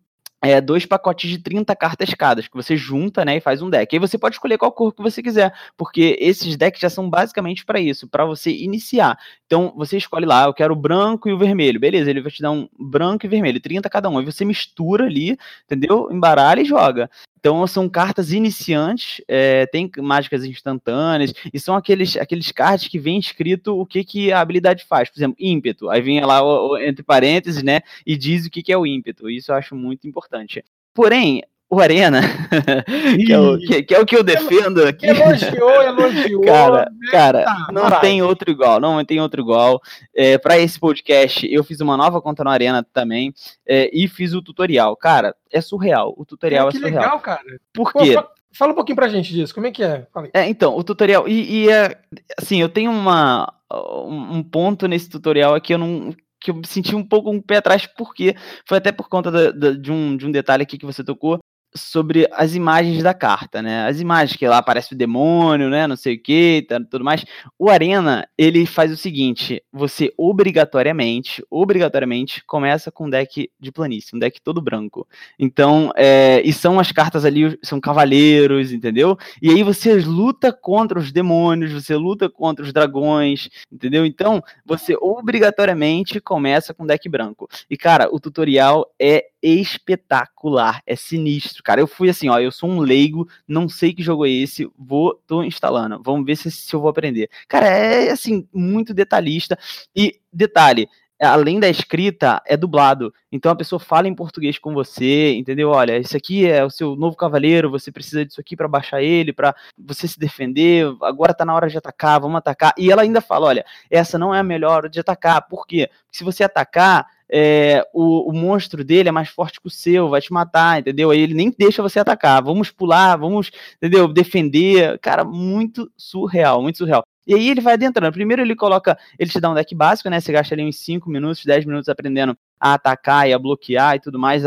é, dois pacotes de 30 cartas cada, que você junta, né, e faz um deck. Aí você pode escolher qual cor que você quiser, porque esses decks já são basicamente para isso, para você iniciar. Então você escolhe lá, eu quero o branco e o vermelho, beleza? Ele vai te dar um branco e vermelho, 30 cada um. Aí você mistura ali, entendeu? Embaralha e joga. Então são cartas iniciantes, é, tem mágicas instantâneas, e são aqueles, aqueles cards que vem escrito o que, que a habilidade faz. Por exemplo, ímpeto. Aí vem lá o- o- entre parênteses, né? E diz o que, que é o ímpeto. Isso eu acho muito importante. Porém, o Arena, que, é o, que, que é o que eu defendo aqui. Elogiou, elogiou. Cara, né? cara, Tá, não vai. tem outro igual, não tem outro igual. É, para esse podcast, eu fiz uma nova conta no Arena também é, e fiz o tutorial. Cara, é surreal. O tutorial Pô, é que surreal. legal, cara. Por Pô, quê? fa- fala um pouquinho pra gente disso. Como é que é? É, então, o tutorial. E, e, é, assim, eu tenho uma, um um ponto nesse tutorial aqui, eu não. Que eu me senti um pouco um pé atrás, porque foi até por conta da- da- de, um, de um detalhe aqui que você tocou sobre as imagens da carta, né? As imagens que lá aparece o demônio, né? Não sei o que, tudo mais. O Arena, ele faz o seguinte: você obrigatoriamente, obrigatoriamente, começa com um deck de planície, um deck todo branco. Então, é, e são as cartas ali, são cavaleiros, entendeu? E aí você luta contra os demônios, você luta contra os dragões, entendeu? Então, você obrigatoriamente começa com deck branco. E, cara, o tutorial é espetacular, é sinistro, cara. Eu fui assim, ó, eu sou um leigo, não sei que jogo é esse, vou, tô instalando, vamos ver se, se eu vou aprender. Cara, é assim, muito detalhista. E, detalhe, além da escrita, é dublado. Então a pessoa fala em português com você, entendeu? Olha, esse aqui é o seu novo cavaleiro, você precisa disso aqui para baixar ele, para você se defender. Agora tá na hora de atacar, vamos atacar. E ela ainda fala: olha, essa não é a melhor hora de atacar. Por quê? Porque se você atacar, é, o, o, monstro dele é mais forte que o seu, vai te matar, entendeu? Aí ele nem deixa você atacar. Vamos pular, vamos, entendeu? Defender. Cara, muito surreal, muito surreal. E aí ele vai adentrando. Primeiro ele coloca, ele te dá um deck básico, né? Você gasta ali uns 5 minutos, 10 minutos aprendendo a atacar e a bloquear e tudo mais.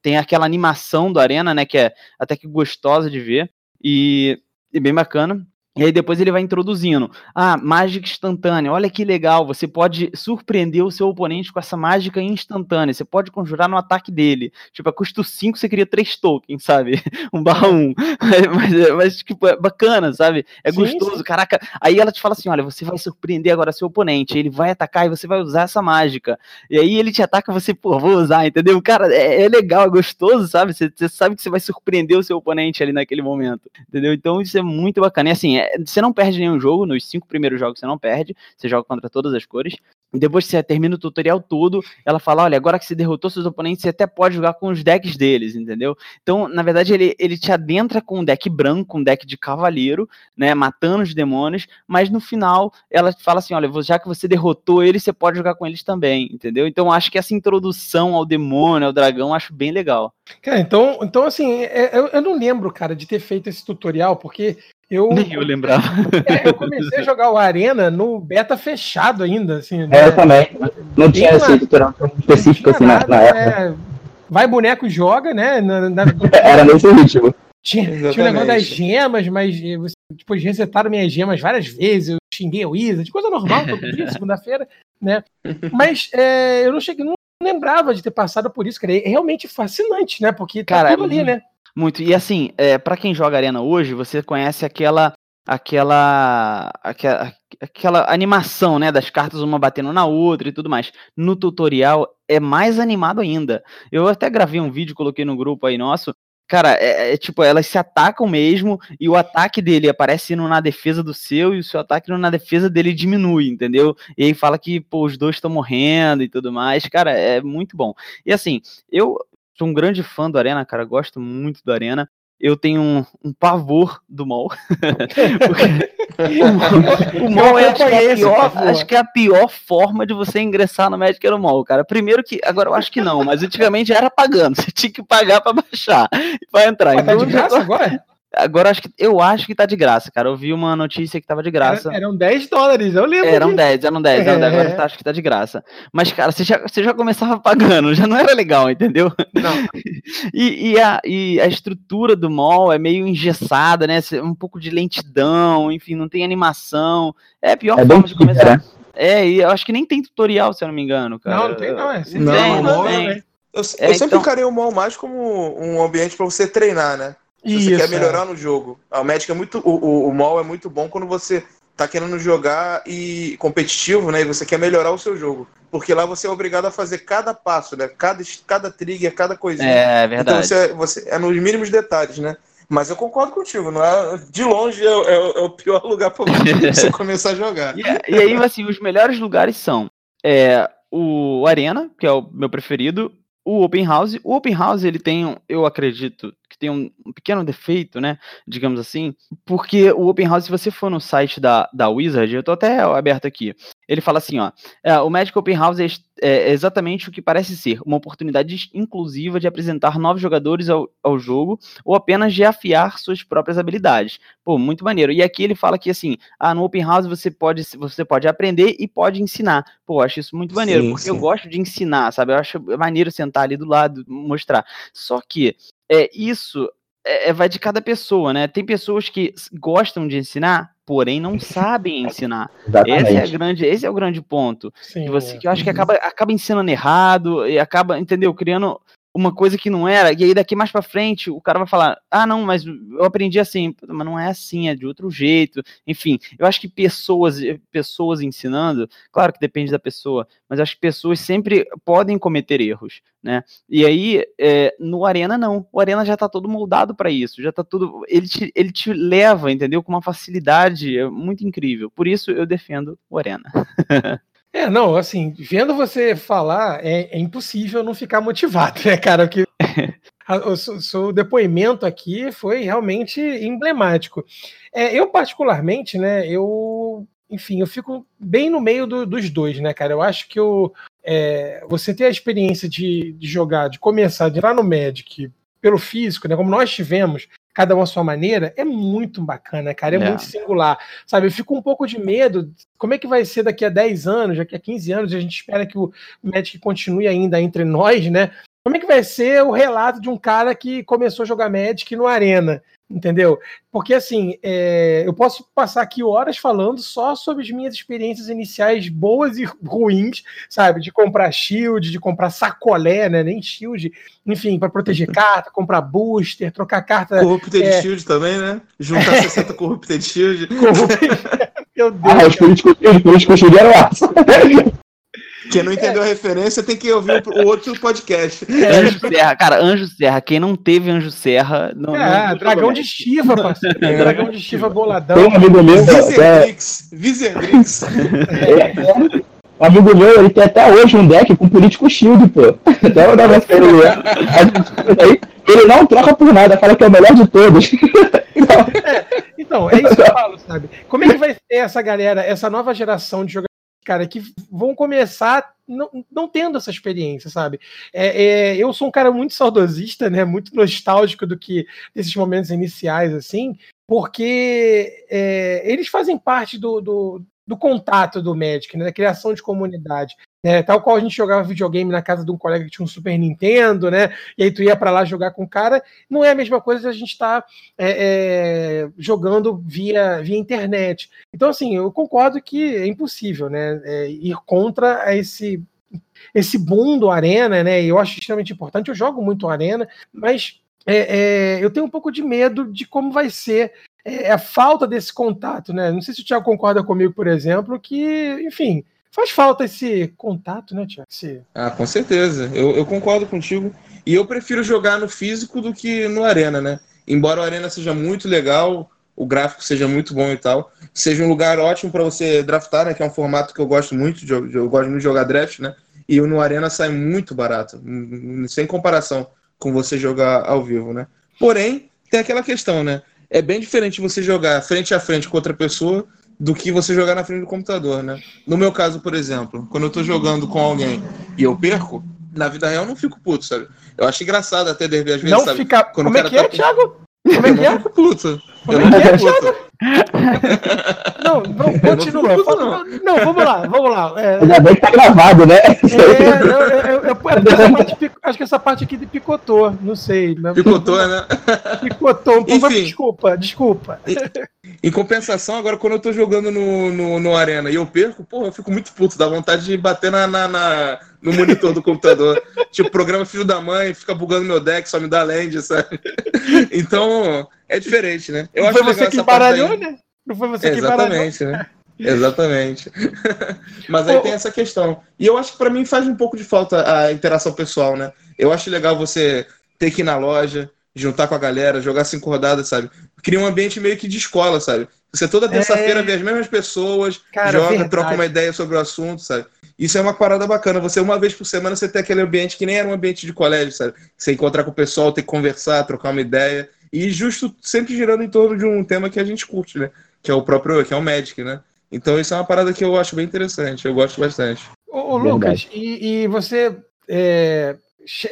Tem aquela animação do Arena, né? Que é até que gostosa de ver. E, e bem bacana. E aí depois ele vai introduzindo. Ah, mágica instantânea. Olha que legal. Você pode surpreender o seu oponente com essa mágica instantânea. Você pode conjurar no ataque dele. Tipo, a custo 5 você cria 3 tokens, sabe? Um barra 1. mas, mas, tipo, é bacana, sabe? É sim, gostoso. Sim. Caraca. Aí ela te fala assim: olha, você vai surpreender agora seu oponente. Ele vai atacar e você vai usar essa mágica. E aí ele te ataca você, pô, vou usar, entendeu? Cara, é, é legal, é gostoso, sabe? Você, você, sabe que você vai surpreender o seu oponente ali naquele momento. Entendeu? Então isso é muito bacana. E assim, é, você não perde nenhum jogo, nos cinco primeiros jogos você não perde, você joga contra todas as cores. Depois que você termina o tutorial todo, ela fala: olha, agora que você derrotou seus oponentes, você até pode jogar com os decks deles, entendeu? Então, na verdade, ele, ele te adentra com um deck branco, um deck de cavaleiro, né? Matando os demônios, mas no final ela fala assim: olha, já que você derrotou eles, você pode jogar com eles também, entendeu? Então acho que essa introdução ao demônio, ao dragão, acho bem legal. Cara, então, então assim, é, eu, eu não lembro, cara, de ter feito esse tutorial, porque eu, Nem eu lembrava. É, eu comecei a jogar o Arena no beta fechado ainda. Assim, né? É, eu também. Não tinha esse tutorial específico assim nada, na, na época. É, vai boneco e joga, né? Na, na... Era nesse ritmo. Tinha, tinha o negócio das gemas, mas depois resetaram minhas gemas várias vezes. Eu xinguei o Wizard, coisa normal, todo dia, segunda-feira, né? Mas é, eu não cheguei, não lembrava de ter passado por isso, cara. É realmente fascinante, né? Porque tá cara, tudo ali, né? Muito. E assim, é, para quem joga Arena hoje, você conhece aquela aquela, aquela aquela animação, né, das cartas uma batendo na outra e tudo mais. No tutorial é mais animado ainda. Eu até gravei um vídeo, coloquei no grupo aí nosso. Cara, é, é tipo, elas se atacam mesmo e o ataque dele aparece indo na defesa do seu e o seu ataque indo na defesa dele diminui, entendeu? E aí fala que, pô, os dois estão morrendo e tudo mais. Cara, é muito bom. E assim, eu sou um grande fã do Arena, cara, gosto muito do Arena. Eu tenho um, um pavor do mal. o, o mal é, acho, que é pior, acho que é a pior forma de você ingressar no Magic era o mal, cara. Primeiro que, agora eu acho que não, mas antigamente era pagando. Você tinha que pagar para baixar e para entrar. Mas então, tá de graça agora? Agora acho que eu acho que tá de graça, cara. Eu vi uma notícia que tava de graça. Era, eram 10 dólares, eu lembro. Eram disso. 10, eram 10, é. agora tá, acho que tá de graça. Mas, cara, você já, você já começava pagando, já não era legal, entendeu? Não. e, e, a, e a estrutura do mall é meio engessada, né? Um pouco de lentidão, enfim, não tem animação. É a pior é forma de começar. Né? É, e eu acho que nem tem tutorial, se eu não me engano, cara. Não, não tem, não. É. Não, tem, não, não tem. Eu, eu é, sempre então... encarei o mall mais como um ambiente para você treinar, né? Se Isso, você quer melhorar é. no jogo. O Magic é muito. O, o, o mall é muito bom quando você tá querendo jogar e competitivo, né? E você quer melhorar o seu jogo. Porque lá você é obrigado a fazer cada passo, né? Cada, cada trigger, cada coisinha. É, é verdade. Então você, você é nos mínimos detalhes, né? Mas eu concordo contigo, não é? De longe é, é, é o pior lugar para você começar a jogar. E, e, aí, assim, os melhores lugares são é, o Arena, que é o meu preferido, o Open House. O Open House, ele tem, eu acredito, que tem um, um, pequeno defeito, né? Digamos assim, porque o Open House, se você for no site da, da Wizard, eu tô até aberto aqui, ele fala assim, ó, é, o Magic Open House é, é, exatamente o que parece ser, uma oportunidade inclusiva de apresentar novos jogadores ao, ao jogo ou apenas de afiar suas próprias habilidades. Pô, muito maneiro. E aqui ele fala que assim, ah, no Open House você pode, você pode aprender e pode ensinar. Pô, acho isso muito maneiro, sim, porque sim. eu gosto de ensinar, sabe? Eu acho maneiro sentar ali do lado, mostrar. Só que é, isso é, é, vai de cada pessoa, né? Tem pessoas que gostam de ensinar, porém não sabem ensinar. Esse é, grande, esse é o grande ponto. Sim, que, você, que eu acho que acaba, acaba ensinando errado e acaba, entendeu? Criando uma coisa que não era, e aí daqui mais para frente o cara vai falar: "Ah, não, mas eu aprendi assim". Mas não é assim, é de outro jeito. Enfim, eu acho que pessoas, pessoas ensinando, claro que depende da pessoa, mas acho que pessoas sempre podem cometer erros, né? E aí, é, no Arena não. O Arena já tá todo moldado para isso, já tá tudo, ele te, ele te leva, entendeu? Com uma facilidade muito incrível. Por isso eu defendo o Arena. É, não, assim, vendo você falar, é, é impossível não ficar motivado, né, cara? Porque o seu depoimento aqui foi realmente emblemático. É, eu, particularmente, né, eu, enfim, eu fico bem no meio do, dos dois, né, cara? Eu acho que eu, é, você ter a experiência de, de jogar, de começar, de entrar no Magic pelo físico, né, como nós tivemos, cada um à sua maneira, é muito bacana, cara, é, é, muito singular, sabe? Eu fico um pouco de medo, como é que vai ser daqui a 10 anos, daqui a 15 anos, a gente espera que o Magic continue ainda entre nós, né? Como é que vai ser o relato de um cara que começou a jogar Magic no Arena? Entendeu? Porque assim, é, eu posso passar aqui horas falando só sobre as minhas experiências iniciais boas e ruins, sabe? De comprar shield, de comprar sacolé, né? Nem shield, enfim, para proteger carta, comprar booster, trocar carta. Corrupted é... Shield também, né? Juntar 60 Corrupted Shield. Corrupted... Meu Deus. Ah, os políticos eram quem não entendeu a referência tem que ouvir o outro podcast. É. Anjo Serra, cara, Anjo Serra. Quem não teve Anjo Serra. Não, é, não dragão de Shiva, parceiro. É. Dragão de Shiva boladão. Tem um amigo meu. Viserix. Viserix. É. Um amigo meu, ele tem até hoje um deck com político shield, pô. Até o negócio pra ele. Ele não troca por nada, fala que é o melhor de todos. É, então, é isso que eu falo, sabe? Como é que vai ser essa galera, essa nova geração de jogadores cara, que vão começar não, não tendo essa experiência, sabe? É, é, eu sou um cara muito saudosista, né? Muito nostálgico do que desses momentos iniciais, assim, porque é, eles fazem parte do, do, do contato do Magic, né? Da criação de comunidade. Né? Tal qual a gente jogava videogame na casa de um colega que tinha um Super Nintendo, né? E aí tu ia para lá jogar com o cara. Não é a mesma coisa a gente estar tá, é, é, jogando via, via internet. Então, assim, eu concordo que é impossível, né? É, ir contra esse esse boom do Arena, né? Eu acho extremamente importante. Eu jogo muito Arena, mas é, é, eu tenho um pouco de medo de como vai ser é, a falta desse contato, né? Não sei se o Thiago concorda comigo, por exemplo, que, enfim, faz falta esse contato, né, Thiago? Esse... Ah, com certeza. Eu, eu concordo contigo. E eu prefiro jogar no físico do que no Arena, né? Embora o Arena seja muito legal, o gráfico seja muito bom e tal, seja um lugar ótimo para você draftar, né? Que é um formato que eu gosto muito, de, eu gosto muito de jogar draft, né? E no Arena sai muito barato, sem comparação com você jogar ao vivo, né? Porém, tem aquela questão, né? é bem diferente você jogar frente a frente com outra pessoa do que você jogar na frente do computador, né? No meu caso, por exemplo, quando eu tô jogando com alguém e eu perco, na vida real eu não fico puto, sabe? Eu acho engraçado até às vezes, não sabe? Fica... Quando Como o cara é que é, tá... Thiago? Como é que é? Eu não fico puto. Como é que é, Thiago? Não, não continua. Não, não. não, vamos lá, vamos lá. É, Ainda bem que tá gravado, né? É, eu, eu, eu, acho que essa parte aqui de picotou, não sei. Né? Picotou, né? Picotou um pouco, Enfim, desculpa, desculpa. Em, em, compensação, agora quando eu tô jogando no, no, no, Arena e eu perco, porra, eu fico muito puto, dá vontade de bater na, na, na no monitor do computador. tipo, programa Filho da Mãe, fica bugando meu deck, só me dá land, sabe? Então, é diferente, né? Eu Não acho foi você que embaralhou, né? Não foi você Exatamente, que embaralhou. né? Exatamente. Mas aí tem essa questão. E eu acho que para mim faz um pouco de falta a interação pessoal, né? Eu acho legal você ter que ir na loja, juntar com a galera, jogar cinco rodadas, sabe? Cria um ambiente meio que de escola, sabe? Você toda terça-feira é... vê as mesmas pessoas, Cara, joga, verdade. troca uma ideia sobre o assunto, sabe? Isso é uma parada bacana. Você, uma vez por semana, você tem aquele ambiente que nem era um ambiente de colégio, sabe? Você encontrar com o pessoal, ter que conversar, trocar uma ideia. E justo sempre girando em torno de um tema que a gente curte, né? Que é o próprio, que é o Magic, né? Então isso é uma parada que eu acho bem interessante, eu gosto bastante. Ô, ô Lucas, e, e, você é,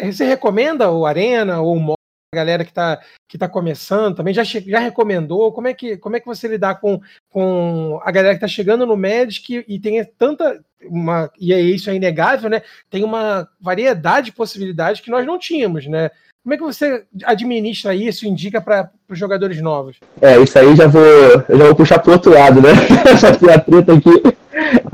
você recomenda o Arena ou o a galera que está que tá começando também já, já recomendou? Como é que como é que você lidar com, com a galera que está chegando no Magic e tem tanta uma e é isso é inegável, né? Tem uma variedade de possibilidades que nós não tínhamos, né? Como é que você administra isso e indica para os jogadores novos? É, isso aí já vou, já vou puxar pro outro lado, né? Essa treta aqui.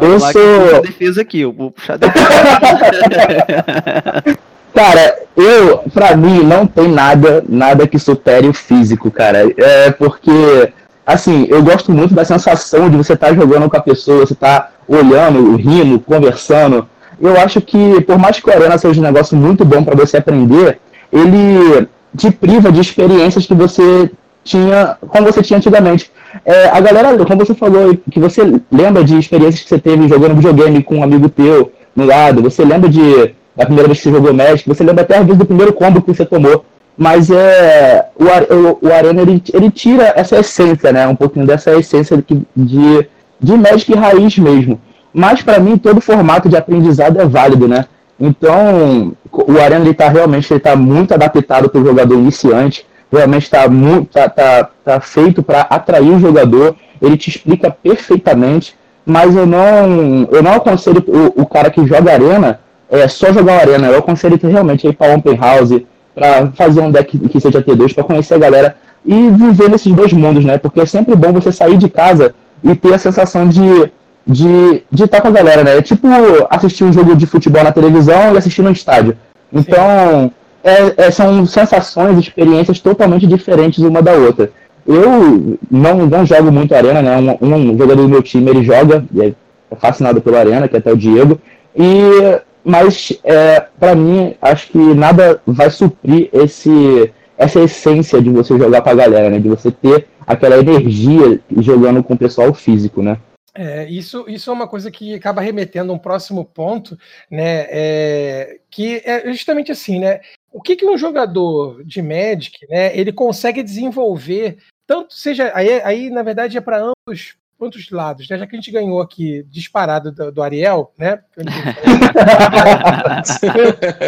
Eu sou. defesa aqui, eu vou puxar defesa. cara, eu, pra mim, não tem nada, nada que supere o físico, cara. É porque, assim, eu gosto muito da sensação de você estar tá jogando com a pessoa, você tá olhando, rindo, conversando. Eu acho que, por mais que o Arena seja um negócio muito bom para você aprender, ele te priva de experiências que você tinha, como você tinha antigamente. É, a galera, como você falou, que você lembra de experiências que você teve jogando videogame com um amigo teu no lado, você lembra de da primeira vez que você jogou Magic, você lembra até às vezes do primeiro combo que você tomou. Mas é, o, o, o Arena ele, ele tira essa essência, né? Um pouquinho dessa essência de, de, de Magic raiz mesmo. Mas para mim todo formato de aprendizado é válido, né? Então o Arena ele tá realmente ele tá muito adaptado para o jogador iniciante realmente está tá, tá, tá feito para atrair o jogador, ele te explica perfeitamente, mas eu não, eu não aconselho o, o cara que joga arena é só jogar arena, eu aconselho que realmente ir para open house, para fazer um deck que seja T2, para conhecer a galera e viver nesses dois mundos, né? Porque é sempre bom você sair de casa e ter a sensação de de de estar com a galera, né? É tipo assistir um jogo de futebol na televisão e assistir no estádio. Então, é, é, são sensações, experiências totalmente diferentes uma da outra. Eu não, não jogo muito Arena, né? Um, um jogador do meu time ele joga, é fascinado pela Arena, que é até o Diego. E, mas, é, para mim, acho que nada vai suprir esse, essa essência de você jogar com a galera, né? De você ter aquela energia jogando com o pessoal físico, né? É, isso, isso é uma coisa que acaba remetendo a um próximo ponto, né? É, que é justamente assim, né? O que, que um jogador de Magic, né? Ele consegue desenvolver tanto seja aí, aí na verdade é para ambos quantos lados, né? Já que a gente ganhou aqui disparado do, do Ariel, né?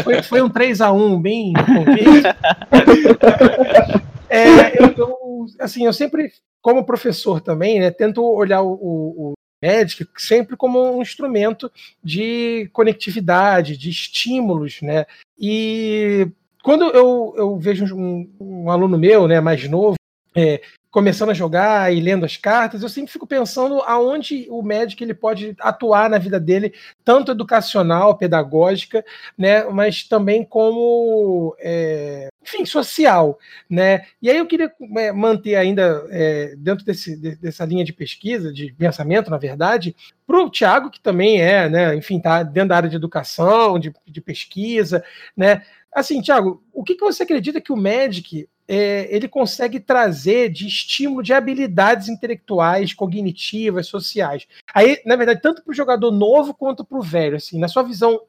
foi, foi, um 3 a 1 bem é, eu, eu, assim, eu sempre como professor também, né, tento olhar o, o, Magic sempre como um instrumento de conectividade, de estímulos, né? E quando eu, eu vejo um, um aluno meu, né, mais novo, é, começando a jogar e lendo as cartas, eu sempre fico pensando aonde o médico ele pode atuar na vida dele, tanto educacional, pedagógica, né, mas também como, é, enfim, social, né. E aí eu queria é, manter ainda é, dentro desse, dessa linha de pesquisa, de pensamento, na verdade, para o Tiago, que também é, né, enfim, está dentro da área de educação, de, de pesquisa, né. Assim, Tiago, o que, que você acredita que o Magic é, ele consegue trazer de estímulo de habilidades intelectuais, cognitivas, sociais. Aí, na verdade, tanto para o jogador novo quanto para o velho, assim, na sua visão,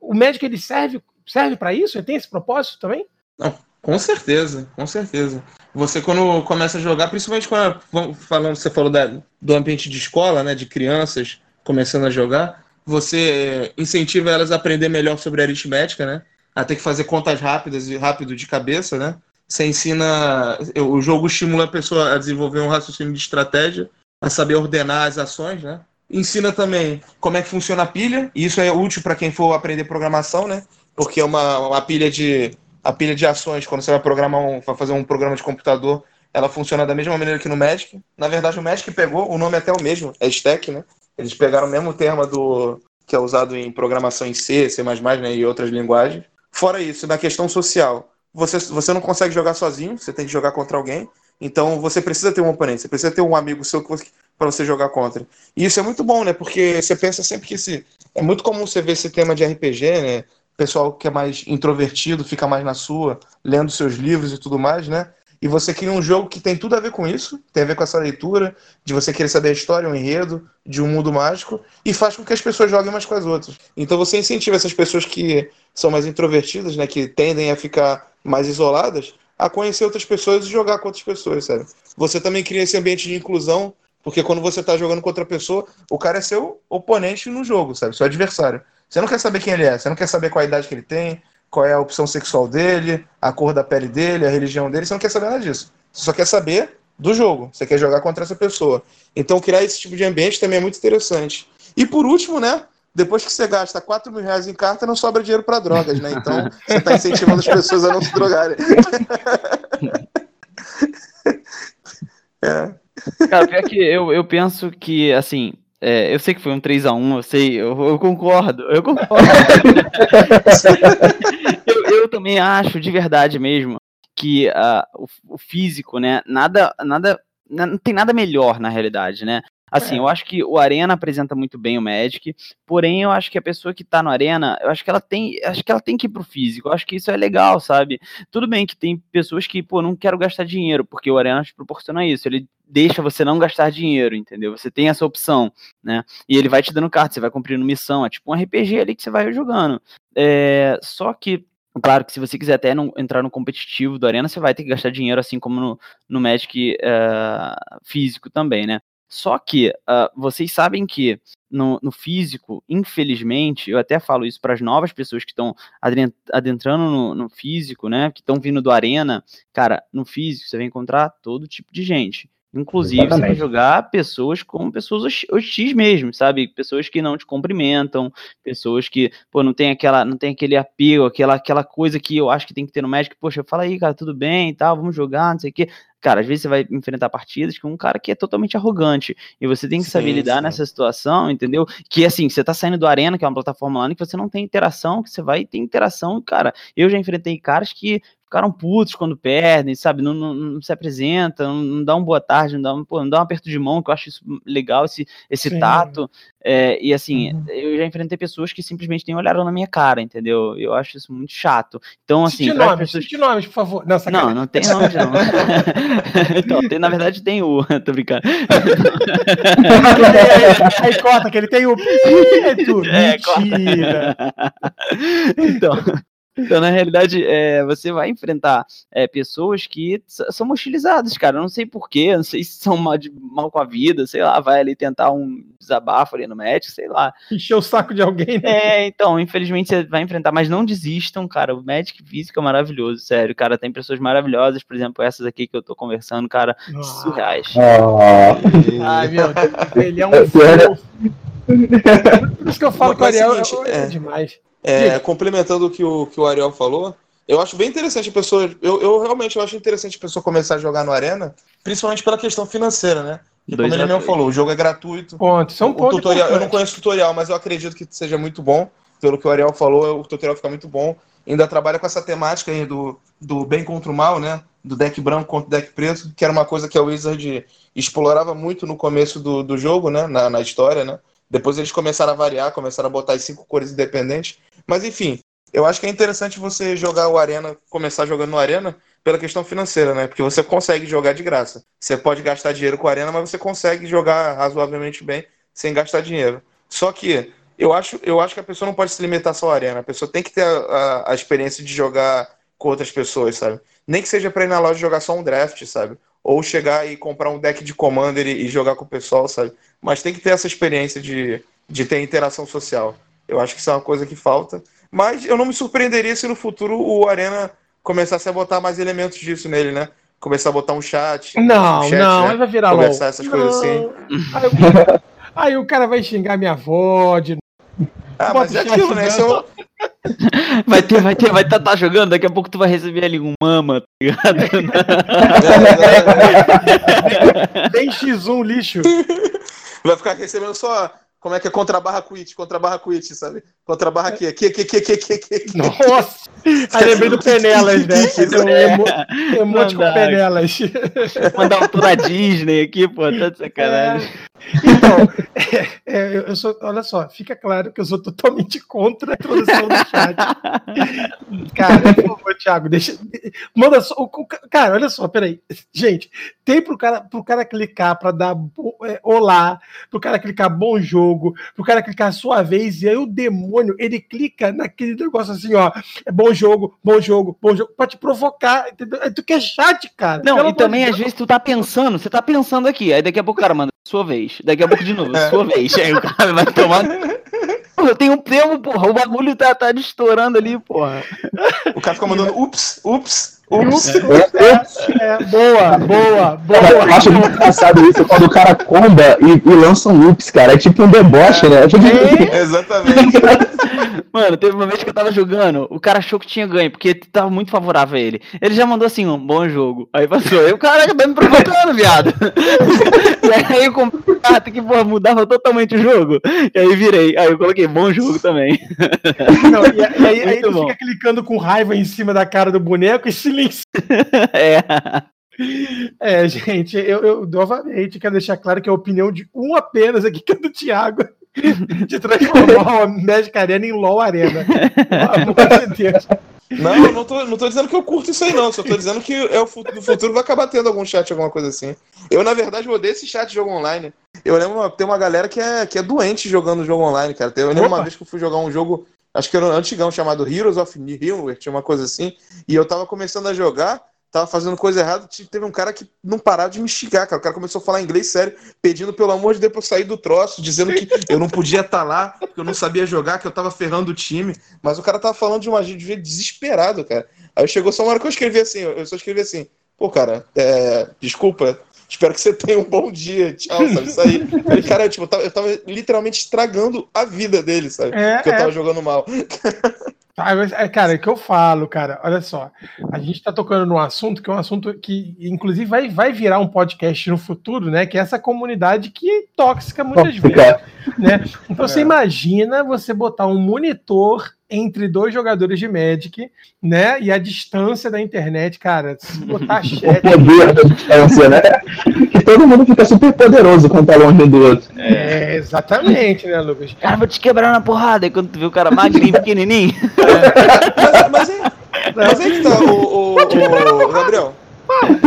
o médico ele serve serve para isso? Ele tem esse propósito também? Não, com certeza, com certeza. Você quando começa a jogar, principalmente quando falando, você falou da, do ambiente de escola, né, de crianças começando a jogar, você incentiva elas a aprender melhor sobre aritmética, né? A ter que fazer contas rápidas e rápido de cabeça, né? Você ensina. O jogo estimula a pessoa a desenvolver um raciocínio de estratégia, a saber ordenar as ações, né? Ensina também como é que funciona a pilha, e isso é útil para quem for aprender programação, né? Porque é uma, uma pilha de. A pilha de ações, quando você vai programar um, vai fazer um programa de computador, ela funciona da mesma maneira que no Magic. Na verdade, o Magic pegou, o nome é até o mesmo, é Stack, né? Eles pegaram o mesmo termo do que é usado em programação em C, C++, né, e outras linguagens. Fora isso, na questão social, você, você não consegue jogar sozinho, você tem que jogar contra alguém. Então você precisa ter um oponente, você precisa ter um amigo seu para você jogar contra. E isso é muito bom, né? Porque você pensa sempre que esse. É muito comum você ver esse tema de RPG, né? pessoal que é mais introvertido fica mais na sua, lendo seus livros e tudo mais, né? E você cria um jogo que tem tudo a ver com isso, tem a ver com essa leitura, de você querer saber a história, o enredo, de um mundo mágico, e faz com que as pessoas joguem umas com as outras. Então você incentiva essas pessoas que são mais introvertidas, né, que tendem a ficar mais isoladas, a conhecer outras pessoas e jogar com outras pessoas, sabe? Você também cria esse ambiente de inclusão, porque quando você está jogando com outra pessoa, o cara é seu oponente no jogo, sabe? Seu adversário. Você não quer saber quem ele é, você não quer saber qual idade que ele tem, qual é a opção sexual dele, a cor da pele dele, a religião dele, você não quer saber nada disso. Você só quer saber do jogo, você quer jogar contra essa pessoa. Então criar esse tipo de ambiente também é muito interessante. E por último, né, depois que você gasta 4 mil reais em carta, não sobra dinheiro para drogas, né? Então, você está incentivando as pessoas a não se drogarem. é. Cara, pior que eu, eu penso que, assim, é, eu sei que foi um 3x1, eu sei, eu, eu concordo, eu concordo. eu, eu, também acho, de verdade mesmo, que uh, o, o, físico, né, nada, nada, não tem nada melhor na realidade, né? Assim, É. eu acho que o Arena apresenta muito bem o Magic, porém eu acho que a pessoa que tá no Arena, eu acho que ela tem, acho que ela tem que ir pro físico. Eu acho que isso é legal, sabe? Tudo bem que tem pessoas que, pô, não quero gastar dinheiro, porque o Arena te proporciona isso. Ele deixa você não gastar dinheiro, entendeu? Você tem essa opção, né? E ele vai te dando cartas, você vai cumprindo missão, é tipo um RPG ali que você vai jogando. É, só que Claro que se você quiser até não- entrar no competitivo do Arena, você vai ter que gastar dinheiro, assim como no, no Magic eh, físico também, né? Só que ah, vocês sabem que no, no físico, infelizmente, eu até falo isso para as novas pessoas que estão adentrando no, no físico, né? Que estão vindo do Arena. Cara, no físico você vai encontrar todo tipo de gente. Inclusive, você vai Exatamente. jogar pessoas como pessoas hosti- hostis mesmo, sabe? Pessoas que não te cumprimentam, pessoas que, pô, não tem aquela, não tem aquele apego, aquela, aquela coisa que eu acho que tem que ter no Magic, poxa, fala aí, cara, tudo bem e tal, vamos jogar, não sei o quê. Cara, às vezes você vai enfrentar partidas com um cara que é totalmente arrogante, e você tem que saber Sim, lidar sim. nessa situação, entendeu? Que assim, você tá saindo do Arena, que é uma plataforma online, que você não tem interação, que você vai ter interação, cara. Eu já enfrentei caras que ficaram putos quando perdem, sabe? Não, não, não se apresentam, não, não dá um boa tarde, não dá um, pô, não dá um aperto de mão, que eu acho isso legal, esse, esse Sim. tato. É, e assim, Uhum. eu já enfrentei pessoas que simplesmente nem olharam na minha cara, entendeu? Eu acho isso muito chato. Então, assim, Cite nomes, pessoas. cite nomes, por favor. Não, Não, sacanagem. não tem nome, não. então, tem, na verdade tem o. Tô brincando. aí, aí corta que ele tem o. É, corta. Mentira. então, então, na realidade, é, você vai enfrentar é, pessoas que são hostilizadas, cara. Eu não sei porquê, não sei se são mal, de- mal com a vida, sei lá, vai ali tentar um desabafo ali no match, sei lá. Encheu o saco de alguém. né? É, então, infelizmente você vai enfrentar, mas não desistam, cara. O Magic físico é maravilhoso, sério, cara. Tem pessoas maravilhosas, por exemplo, essas aqui que eu tô conversando, cara, surreais. Ah, Ai, meu Deus, ele é um É. Por isso que eu falo Mas que o Ariel é seguinte, é, é. demais. É, complementando o que o, que o Ariel falou, eu acho bem interessante a pessoa. Eu, eu realmente eu acho interessante a pessoa começar a jogar no Arena, principalmente pela questão financeira, né? E Dois como ele mesmo falou, o jogo é gratuito. Ponto. Isso é um o ponto tutorial, eu não conheço o tutorial, mas eu acredito que seja muito bom. Pelo que o Ariel falou, o tutorial fica muito bom. Ainda trabalha com essa temática aí do, do bem contra o mal, né? Do deck branco contra o deck preto, que era uma coisa que a Wizard explorava muito no começo do, do jogo, né? Na, na história, né? Depois eles começaram a variar, começaram a botar as cinco cores independentes. Mas enfim, eu acho que é interessante você jogar o Arena, começar jogando no Arena, pela questão financeira, né? Porque você consegue jogar de graça. Você pode gastar dinheiro com a Arena, mas você consegue jogar razoavelmente bem sem gastar dinheiro. Só que eu acho, eu acho que a pessoa não pode se limitar só à Arena. A pessoa tem que ter a, a- a experiência de jogar com outras pessoas, sabe? Nem que seja pra ir na loja jogar só um draft, sabe? Ou chegar e comprar um deck de Commander e, e jogar com o pessoal, sabe? Mas tem que ter essa experiência de, de ter interação social. Eu acho que isso é uma coisa que falta. Mas eu não me surpreenderia se no futuro o Arena começasse a botar mais elementos disso nele, né? Começar a botar um chat. Não, um chat, não, né? vai virar LOL. Conversar essas coisas assim. Não. Aí, o- aí o cara vai xingar minha avó de Ah, Bota mas é aquilo, né? Esse é Vai ter, vai ter, vai estar tá, jogando, daqui a pouco tu vai receber ali um mama, tá ligado? Tem X1 lixo. Vai ficar recebendo só. Como é que é? Contra barra quit, contra barra quit, sabe? Contra barra que, que, que, que, que, que, que. Nossa! Aí lembrei do Penelas, né? Um emo, emote com. Penelas. Mandar um tour à Disney aqui, pô, tá de sacanagem. Então, é, é, eu sou, olha só, fica claro que eu sou totalmente contra a introdução do chat. Cara, por favor, Thiago, deixa. Manda só. o- o- cara, olha só, peraí. Gente, tem pro cara, pro cara clicar pra dar é, olá, pro cara clicar bom jogo, pro cara clicar sua vez, e aí o demônio, ele clica naquele negócio assim, ó. É bom jogo, bom jogo, bom jogo, pra te provocar, entendeu? É, Tu quer chat, cara. Não, Pelo e também às vezes tu tá pensando, você tá pensando aqui, aí daqui a pouco o cara manda sua vez, daqui a pouco de novo, É. sua vez, aí o cara vai tomar. Eu tenho um tempo, porra, o bagulho tá, tá estourando ali, porra. O cara fica mandando ups, ups. Ups. É, boa, boa, Cara, eu boa. acho muito engraçado isso quando o cara comba e, e lança um loops, cara. É tipo um deboche, né? É tipo- Exatamente. Mano, teve uma vez que eu tava jogando, o cara achou que tinha ganho, porque tava muito favorável a ele. Ele já mandou assim, um bom jogo. Aí passou. Aí o cara tá me provocando, viado. e aí eu comprei carta que, porra, mudava totalmente o jogo. E aí virei. Aí eu coloquei bom jogo também. Não, e, aí, aí tu bom. fica clicando com raiva em cima da cara do boneco e silêncio. é. É, gente, eu, eu novamente quero deixar claro que a opinião de um apenas aqui, que é do Thiago, de transformar a Magic Arena em LOL Arena. Pelo amor de Deus. Não, eu não tô, não tô dizendo que eu curto isso aí, não. Só tô dizendo que é o futuro, no futuro vai acabar tendo algum chat, alguma coisa assim. Eu, na verdade, odeio esse chat de jogo online. Eu lembro, tem uma galera que é, que é doente jogando jogo online, cara. Eu lembro Opa. uma vez que eu fui jogar um jogo, acho que era um antigão, chamado Heroes of Nowhere, tinha uma coisa assim. E eu tava começando a jogar, tava fazendo coisa errada, teve um cara que não parava de me xingar, cara. O cara começou a falar inglês sério, pedindo pelo amor de Deus pra eu sair do troço, dizendo que eu não podia estar lá, que eu não sabia jogar, que eu tava ferrando o time. Mas o cara tava falando de uma de desesperado, cara. Aí chegou só uma hora que eu escrevi assim, eu só escrevi assim, pô, cara, é, desculpa, espero que você tenha um bom dia, tchau, sabe? Isso aí. Cara, tipo, eu tava, eu tava literalmente estragando a vida dele, sabe? É, Porque eu é. tava jogando mal. Ah, mas, é, Cara, é que eu falo, cara, olha só. A gente tá tocando num assunto que é um assunto que, inclusive, vai, vai virar um podcast no futuro, né? Que é essa comunidade que é tóxica muitas vezes. Né? Então você É. imagina você botar um monitor entre dois jogadores de Magic, né? E a distância da internet, cara, se botar O chat. poder da distância, né? Que todo mundo fica super poderoso quando tá longe um do outro. É, exatamente, né, Lucas? Cara, vou te quebrar na porrada. E quando tu vê o cara magrinho, pequenininho. Mas, mas, aí, mas aí que tá, o, o- o- Gabriel.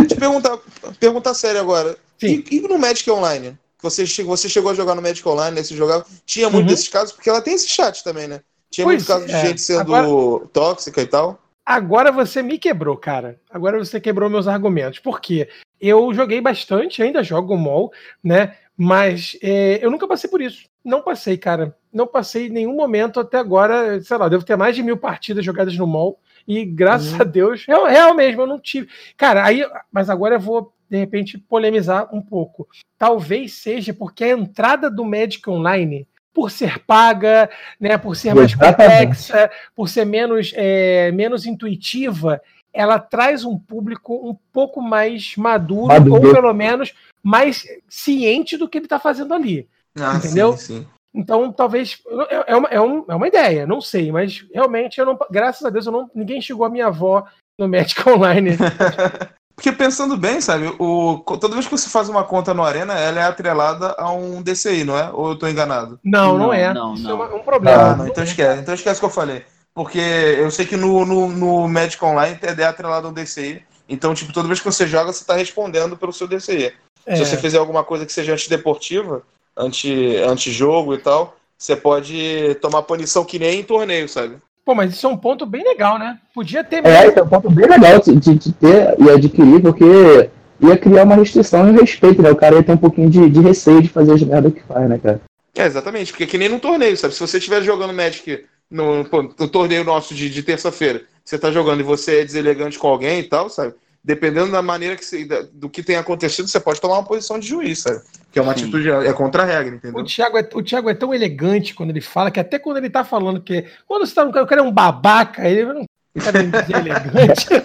Te perguntar, perguntar sério agora. Sim. E, e no Magic Online? Você chegou, você chegou a jogar no Magic Online, nesse jogava. Tinha muito Uhum. desses casos, porque ela tem esse chat também, né? Tinha Pois muito caso de é. gente sendo Agora- tóxica e tal. Agora você me quebrou, cara. Agora você quebrou meus argumentos. Por quê? Eu joguei bastante, ainda jogo MOL, né? Mas é, eu nunca passei por isso. Não passei, cara. Não passei em nenhum momento até agora. Sei lá, devo ter mais de mil partidas jogadas no MOL. E graças Uhum. a Deus, real, real mesmo, eu não tive. Cara, aí. Mas agora eu vou, de repente, polemizar um pouco. Talvez seja porque a entrada do Magic Online, por ser paga, né? Por ser mais Exatamente. complexa, por ser menos, é, menos intuitiva, ela traz um público um pouco mais maduro, Maduro. ou pelo menos mais ciente do que ele está fazendo ali. Ah, Entendeu? Sim, sim. Então, talvez. É é uma, é, um- é uma ideia, não sei, mas realmente eu não. Graças a Deus, eu não, ninguém chegou a minha avó no Magic Online. Porque pensando bem, sabe, o, toda vez que você faz uma conta no Arena, ela é atrelada a um DCI, não é? Ou eu tô enganado? Não, não, Não, é. não, Isso não. é um problema. Ah, não, então esquece. Então esquece o que eu falei. Porque eu sei que no, no, no Magic Online é atrelado a um DCI. Então, tipo, toda vez que você joga, você tá respondendo pelo seu DCI. É. Se você fizer alguma coisa que seja antideportiva, anti, antijogo e tal, você pode tomar punição que nem em torneio, sabe? Pô, mas isso é um ponto bem legal, né? Podia ter É, mesmo. esse é um ponto bem legal de, de- de ter e adquirir, porque ia criar uma restrição e respeito, né? O cara ia ter um pouquinho de, de receio de fazer as merdas que faz, né, cara? É, exatamente, porque é que nem num torneio, sabe? Se você estiver jogando Magic no, pô, no torneio nosso de, de terça-feira, você tá jogando e você é deselegante com alguém e tal, sabe? Dependendo da maneira que você, da- do que tem acontecido, você pode tomar uma posição de juiz, sabe? Que é uma Sim. atitude, é contra a regra, O entendeu? Thiago, é, o Thiago é tão elegante quando ele fala que até quando ele tá falando que. Quando você tá no cara, o cara é um babaca, ele não quer dizer elegante.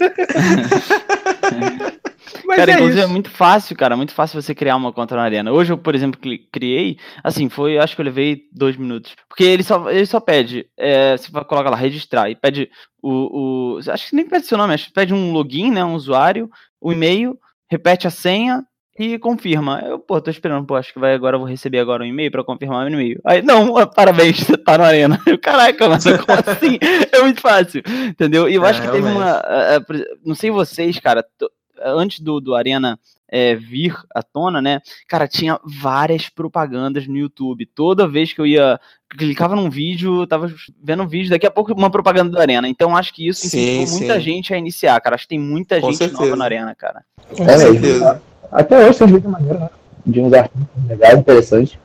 Mas cara, é inclusive é isso. muito fácil, cara. Muito fácil você criar uma conta na arena. Hoje eu, por exemplo, criei, assim, foi, acho que eu levei dois minutos. Porque ele só, ele só pede, é, você vai colocar lá, registrar, e pede o, o. Acho que nem pede seu nome, acho que pede um login, né? Um usuário, o e-mail, repete a senha e confirma. Eu, pô, tô esperando, pô, acho que vai agora, vou receber agora um e-mail pra confirmar meu e-mail. Aí, não, ah, parabéns, você tá na arena. Eu, Caraca, mas como assim? É muito fácil, entendeu? E eu É, acho que teve uma. ah, ah, não sei vocês, cara, antes do, do Arena é, vir à tona, né? Cara, tinha várias propagandas no YouTube. Toda vez que eu ia. Clicava num vídeo, tava vendo um vídeo, daqui a pouco uma propaganda do Arena. Então acho que isso Sim, incentivou muita sim. gente a iniciar, cara. Acho que tem muita Com gente nova certeza. na Arena, cara. Com É, certeza. Até hoje tem vídeos maneiros, né? De uns artigos legais, interessantes.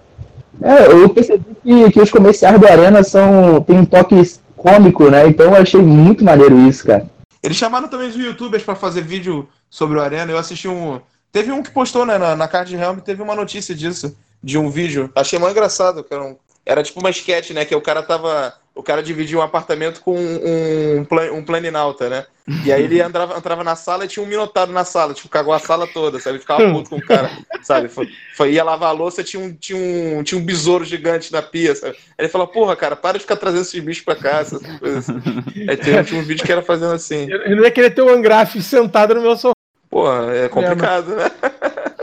É, eu percebi que, que os comerciais do Arena são, tem um toque cômico, né? Então eu achei muito maneiro isso, cara. Eles chamaram também os youtubers pra fazer vídeo sobre o Arena. Eu assisti um. Teve um que postou né, na, na Card Realm, teve uma notícia disso, de um vídeo. Achei mais engraçado, que era, um- era tipo uma sketch, né? Que o cara tava. O cara dividia um apartamento com um, um, plan- um planinauta, né? E aí ele entrava, entrava na sala e tinha um minotauro na sala, tipo, cagou a sala toda, sabe? Ficava puto com o cara, sabe? Foi, foi- ia lavar a louça, tinha um, tinha, um, tinha um besouro gigante na pia, sabe? Aí ele falou, porra, cara, para de ficar trazendo esses bichos pra cá, essas coisas assim. Aí tinha, tinha um vídeo que era fazendo assim. Eu eu não ia querer ter o Angraf sentado no meu sofá. pô, é complicado, né?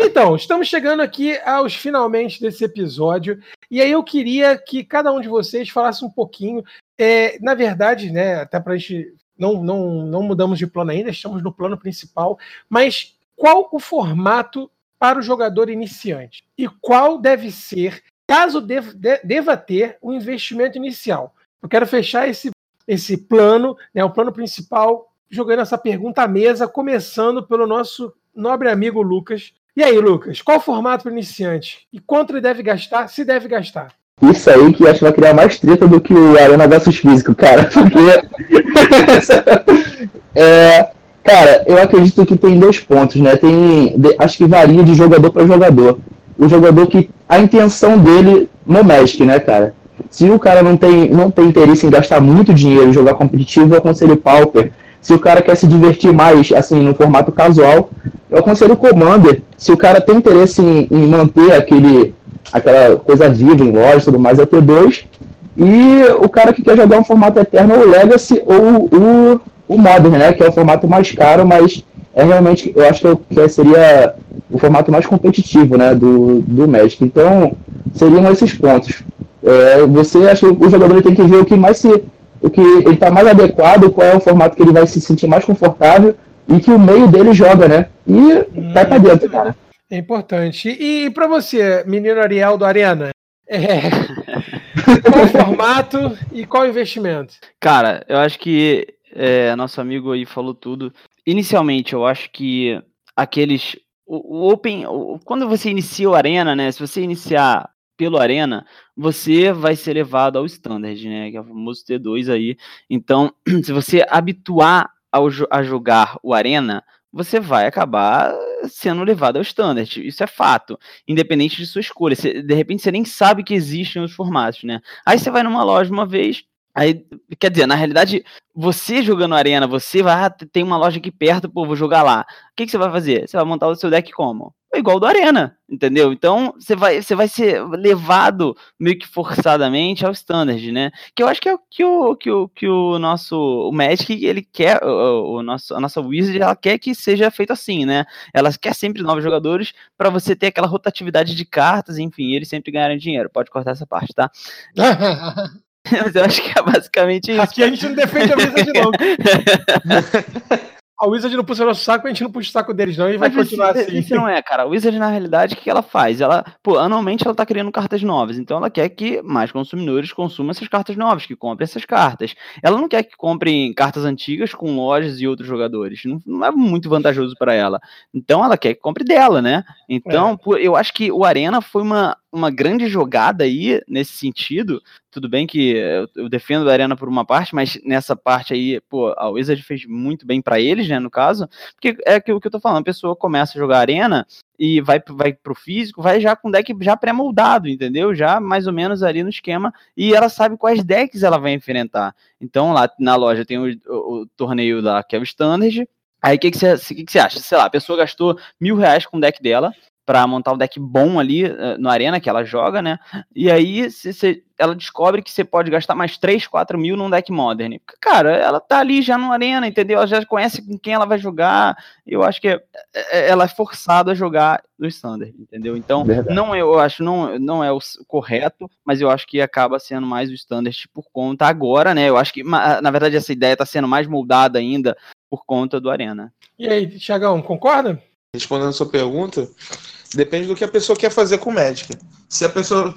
Então, estamos chegando aqui aos finalmente desse episódio. E aí eu queria que cada um de vocês falasse um pouquinho. É, na verdade, né, até para a gente. Não, não, não mudamos de plano ainda, estamos no plano principal. Mas qual o formato para o jogador iniciante? E qual deve ser, caso deva, deva ter, o um investimento inicial? Eu quero fechar esse, esse plano, né, o plano principal, jogando essa pergunta à mesa, começando pelo nosso nobre amigo Lucas. E aí, Lucas, qual o formato para iniciante? E quanto ele deve gastar, se deve gastar? Isso aí que acho que vai criar mais treta do que o Arena versus Físico, cara. Porque. é, cara, eu acredito que tem dois pontos, né? Tem. Acho que varia de jogador para jogador. O jogador que. A intenção dele no Magic, né, cara? Se o cara não tem, não tem interesse em gastar muito dinheiro em jogar competitivo, eu aconselho o Pauper se o cara quer se divertir mais, assim, no formato casual, eu aconselho o Commander. Se o cara tem interesse em, em manter aquele, aquela coisa viva em loja e tudo mais, é T2. E o cara que quer jogar um formato eterno, o Legacy ou o, o Modern, né? Que é o formato mais caro, mas é realmente, eu acho que, que seria o formato mais competitivo, né? Do, do Magic. Então, seriam esses pontos. É, você acha que o jogador tem que ver o que mais se o que ele está mais adequado, qual é o formato que ele vai se sentir mais confortável e que o meio dele joga, né? E hum, vai para dentro, cara. É importante. E para você, menino Ariel do Arena? É... qual o formato e qual o investimento? Cara, eu acho que é, nosso amigo aí falou tudo. Inicialmente, eu acho que aqueles. O, o Open. O, quando você inicia o Arena, né? Se você iniciar pelo Arena, você vai ser levado ao Standard, né? Que é o famoso T2 aí. Então, se você habituar ao, a jogar o Arena, você vai acabar sendo levado ao Standard. Isso é fato. Independente de sua escolha. Você, de repente você nem sabe que existem os formatos, né? Aí você vai numa loja uma vez. Aí, quer dizer, na realidade, você jogando Arena, você vai. Ah, tem uma loja aqui perto, pô, vou jogar lá. O que, que você vai fazer? Você vai montar o seu deck como? É igual do Arena, entendeu? Então você vai, você vai ser levado meio que forçadamente ao standard, né? Que eu acho que é o que o, que o, que o nosso o Magic ele quer, o, o nosso, a nossa Wizard ela quer que seja feito assim, né? Ela quer sempre novos jogadores para você ter aquela rotatividade de cartas, enfim, eles sempre ganharem dinheiro. Pode cortar essa parte, tá? Mas eu acho que é basicamente isso. Aqui a gente não defende a Wizard, não. A Wizard não puxa o nosso saco, a gente não puxa o saco deles, não, e vai continuar isso, assim. Isso não é, cara. A Wizard, na realidade, o que ela faz? Ela, pô, anualmente ela tá criando cartas novas, então ela quer que mais consumidores consumam essas cartas novas, que comprem essas cartas. Ela não quer que comprem cartas antigas com lojas e outros jogadores. Não, não é muito vantajoso para ela. Então ela quer que compre dela, né? Então, é. pô, eu acho que o Arena foi uma, uma grande jogada aí nesse sentido. Tudo bem que eu, defendo a Arena por uma parte, mas nessa parte aí, pô, a Wizard fez muito bem para eles, né, no caso, porque é aquilo que eu tô falando, a pessoa começa a jogar Arena e vai, vai pro físico, vai já com deck já pré-moldado, entendeu? Já mais ou menos ali no esquema, e ela sabe quais decks ela vai enfrentar. Então lá na loja tem o, o, o torneio lá, que é Standard, Aí o que, que, você, que, que você acha? Sei lá, a pessoa gastou mil reais com o deck dela, para montar um deck bom ali uh, no Arena que ela joga, né? E aí se, se, ela descobre que você pode gastar mais 3, 4 mil num deck Modern. Cara, ela tá ali já no Arena, entendeu? Ela já conhece com quem ela vai jogar. Eu acho que é, é, ela é forçada a jogar no Standard, entendeu? Então, Verdade. não eu acho não, não é o correto, mas eu acho que acaba sendo mais o Standard por conta agora, né? Eu acho que, na verdade, essa ideia tá sendo mais moldada ainda por conta do Arena. E aí, Thiagão, concorda? Respondendo a sua pergunta, Depende do que a pessoa quer fazer com o Magic. Se a pessoa.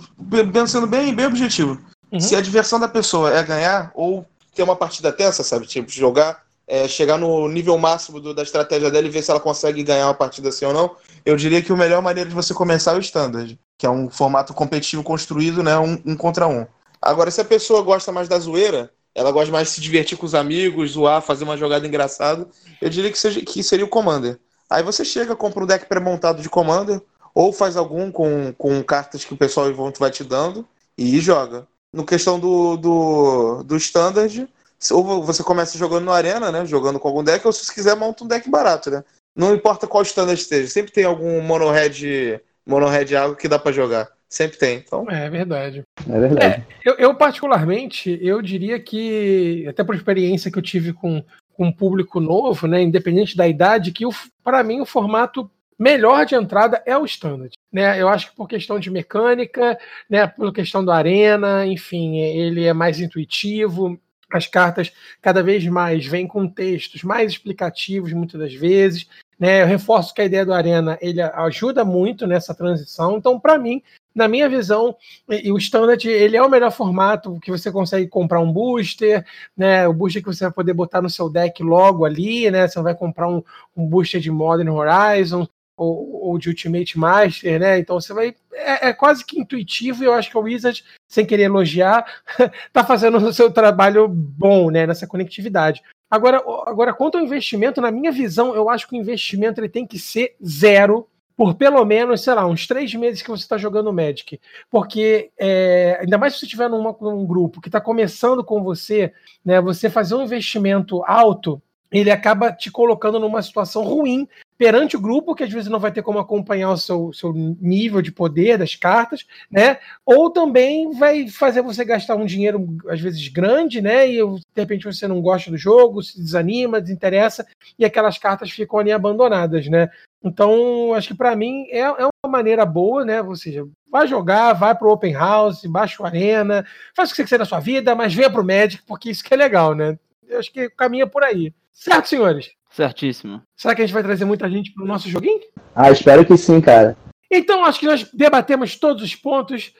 Pensando bem, bem objetivo. Uhum. Se a diversão da pessoa é ganhar ou ter uma partida tensa, sabe? Tipo, jogar, é, chegar no nível máximo do, da estratégia dela e ver se ela consegue ganhar uma partida assim ou não, eu diria que a melhor maneira de você começar é o Standard, que é um formato competitivo construído, né? Um, um contra um. Agora, se a pessoa gosta mais da zoeira, ela gosta mais de se divertir com os amigos, zoar, fazer uma jogada engraçada, eu diria que, seja, que seria o Commander. Aí você chega, compra um deck pré-montado de Commander, ou faz algum com, com cartas que o pessoal vai te dando e joga. No questão do, do, do Standard, ou você começa jogando no Arena, né? Jogando com algum deck, ou se você quiser, monta um deck barato, né? Não importa qual Standard esteja, sempre tem algum mono red, mono red água que dá para jogar. Sempre tem. Então... É verdade. É verdade. É, eu, eu, particularmente, eu diria que, até por experiência que eu tive com, com um público novo, né, independente da idade, que para mim o formato melhor de entrada é o standard. Né? Eu acho que por questão de mecânica, né, por questão do arena, enfim, ele é mais intuitivo. As cartas cada vez mais vêm com textos mais explicativos, muitas das vezes. Né? Eu reforço que a ideia do Arena ele ajuda muito nessa transição. Então, para mim, na minha visão, e, o Standard ele é o melhor formato que você consegue comprar um booster, né? O booster que você vai poder botar no seu deck logo ali, né? Você vai comprar um, um booster de Modern Horizon ou, ou, de Ultimate Master, né? Então você vai. É, é, quase que intuitivo, e eu acho que o Wizard, sem querer elogiar, tá fazendo o seu trabalho bom, né? Nessa conectividade. Agora, agora, quanto ao investimento, na minha visão, eu acho que o investimento ele tem que ser zero por pelo menos, sei lá, uns três meses que você está jogando Magic. Porque, é, ainda mais se você estiver num, grupo que está começando com você, né, você fazer um investimento alto, ele acaba te colocando numa situação ruim perante o grupo, que às vezes não vai ter como acompanhar o seu, seu nível de poder das cartas, né? Ou também vai fazer você gastar um dinheiro, às vezes, grande, né? E de repente você não gosta do jogo, se desanima, desinteressa, e aquelas cartas ficam ali abandonadas, né? Então, acho que para mim é, é uma maneira boa, né? Ou seja, vai jogar, vai pro Open House, baixa o Arena, faz o que você quiser da sua vida, mas venha pro Magic, porque isso que é legal, né? Eu acho que caminha por aí. Certo, senhores? Certíssimo. Será que a gente vai trazer muita gente para o nosso joguinho? Ah, espero que sim, cara. Então, acho que nós debatemos todos os pontos,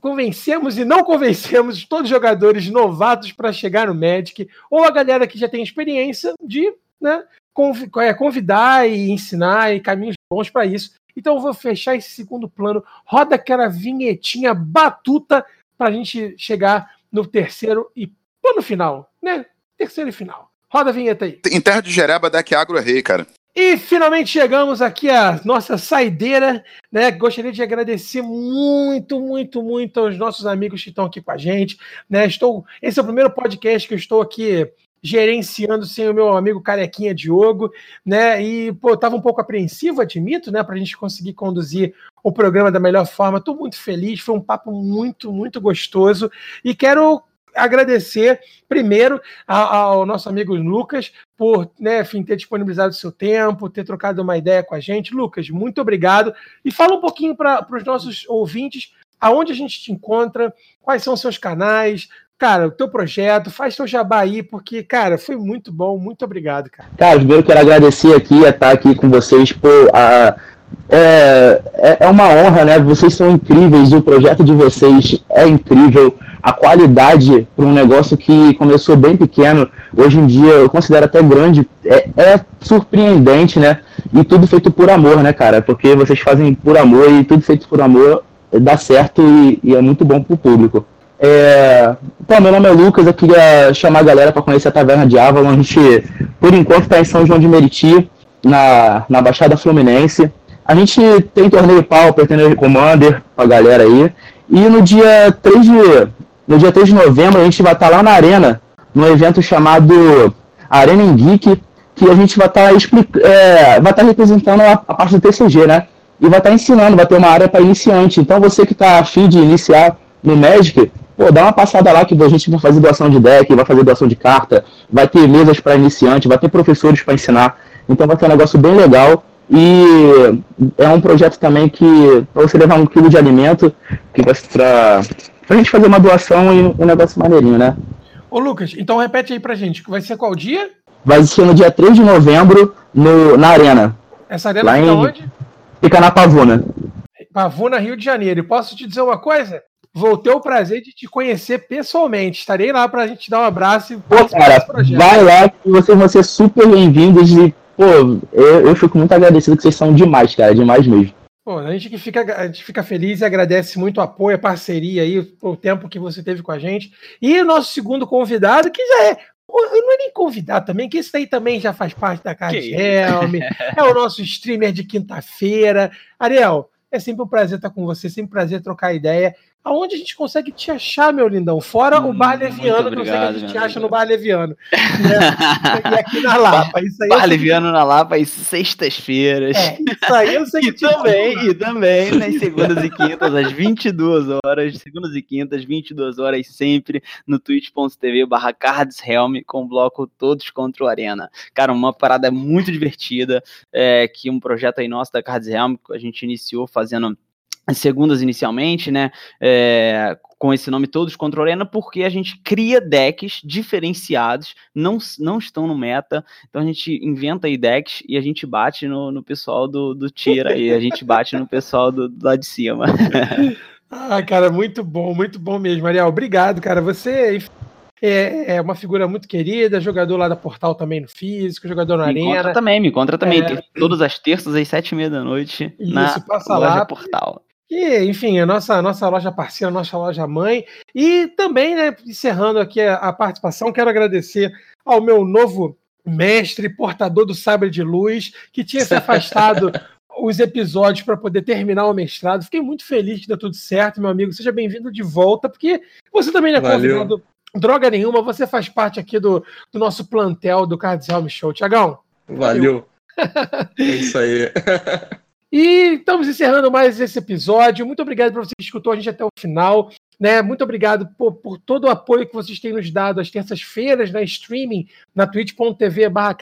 convencemos e não convencemos todos os jogadores novatos para chegar no Magic, ou a galera que já tem experiência de né, é, convidar e ensinar e caminhos bons para isso. Então, eu vou fechar esse segundo plano. Roda aquela vinhetinha batuta para a gente chegar no terceiro e plano final, né? Terceiro e final. Roda a vinheta aí. Em terra de Jereba, deck agro é rei, cara. E finalmente chegamos aqui à nossa saideira, né? Gostaria de agradecer muito, muito, muito aos nossos amigos que estão aqui com a gente, né? Estou, esse é o primeiro podcast que eu estou aqui gerenciando sem o meu amigo Carequinha Diogo, né? E, pô, eu tava um pouco apreensivo, admito, né? Para a gente conseguir conduzir o programa da melhor forma. Estou muito feliz, foi um papo muito, muito gostoso. E quero agradecer primeiro ao, nosso amigo Lucas por né, enfim, ter disponibilizado o seu tempo, ter trocado uma ideia com a gente. Lucas, muito obrigado. E fala um pouquinho para os nossos ouvintes aonde a gente te encontra, quais são os seus canais, cara, o teu projeto, faz teu jabá aí, porque, cara, foi muito bom, muito obrigado, cara. Cara, primeiro quero agradecer aqui, estar aqui com vocês, por a, é, é, é uma honra, né? Vocês são incríveis, o projeto de vocês é incrível a qualidade para um negócio que começou bem pequeno, hoje em dia eu considero até grande, é, é, surpreendente, né? E tudo feito por amor, né, cara? Porque vocês fazem por amor e tudo feito por amor dá certo e, e é muito bom para o público. É... Então, meu nome é Lucas, eu queria chamar a galera para conhecer a Taverna de Avalon. A gente, por enquanto, está em São João de Meriti, na, na Baixada Fluminense. A gente tem torneio Pauper, tem Commander para a galera aí. E no dia 3 de, no dia 3 de novembro, a gente vai estar lá na Arena, num evento chamado Arena em Geek, que a gente vai estar, é, vai estar representando a, a, parte do TCG, né? E vai estar ensinando, vai ter uma área para iniciante. Então, você que está afim de iniciar no Magic, pô, dá uma passada lá que a gente vai fazer doação de deck, vai fazer doação de carta, vai ter mesas para iniciante, vai ter professores para ensinar. Então, vai ter um negócio bem legal. E é um projeto também que, para você levar um quilo de alimento, que vai para pra gente fazer uma doação e um negócio maneirinho, né? Ô Lucas, então repete aí pra gente, vai ser qual dia? Vai ser no dia 3 de novembro no, na Arena. Essa arena fica em... onde? Fica na Pavuna. Pavuna, Rio de Janeiro. E posso te dizer uma coisa? Vou ter o prazer de te conhecer pessoalmente. Estarei lá pra gente dar um abraço e Pô, cara, vai lá que vocês vão ser super bem-vindos e, pô, eu, eu fico muito agradecido que vocês são demais, cara, demais mesmo. Pô, a gente que fica, a gente fica feliz e agradece muito o apoio, a parceria aí, o tempo que você teve com a gente. E o nosso segundo convidado, que já é. Não é nem convidado também, que esse aí também já faz parte da Card Helm, é o nosso streamer de quinta-feira. Ariel, É sempre um prazer estar com você, sempre um prazer trocar ideia. Aonde a gente consegue te achar, meu lindão? Fora hum, o Bar Leviano, que eu sei que a gente te acha no Bar Leviano. Né? e aqui na Lapa. Isso aí Bar Leviano na Lapa às sextas-feiras. É, isso aí eu sei que e também, E também nas segundas e quintas, às 22 horas, segundas e quintas, 22 horas, sempre no twitch.tv barra cardshelm com o bloco Todos contra o Arena. Cara, uma parada muito divertida, é, que um projeto aí nosso da Cards Helm, que a gente iniciou fazendo segundas inicialmente, né, é, com esse nome todos contra Arena, porque a gente cria decks diferenciados, não, não estão no meta, então a gente inventa aí decks e a gente bate no, no pessoal do, do Tira e a gente bate no pessoal do, do lá de cima. ah, cara, muito bom, muito bom mesmo, Ariel. Obrigado, cara. Você é, é, uma figura muito querida, jogador lá da Portal também no físico, jogador na me Arena. Contra também, me encontra também. É... Todas as terças às sete e meia da noite Isso, na passa loja lá. Portal. E, enfim, a nossa, nossa loja parceira, a nossa loja mãe. E também, né, encerrando aqui a, a participação, quero agradecer ao meu novo mestre, portador do sabre de luz, que tinha se afastado os episódios para poder terminar o mestrado. Fiquei muito feliz que deu tudo certo, meu amigo. Seja bem-vindo de volta, porque você também é convidado droga nenhuma, você faz parte aqui do, do nosso plantel do Cards Helm Show. Tiagão. Valeu. é isso aí. E estamos encerrando mais esse episódio. Muito obrigado para você que escutou a gente até o final. Né? Muito obrigado por, por todo o apoio que vocês têm nos dado às terças-feiras na streaming na twitch.tv barra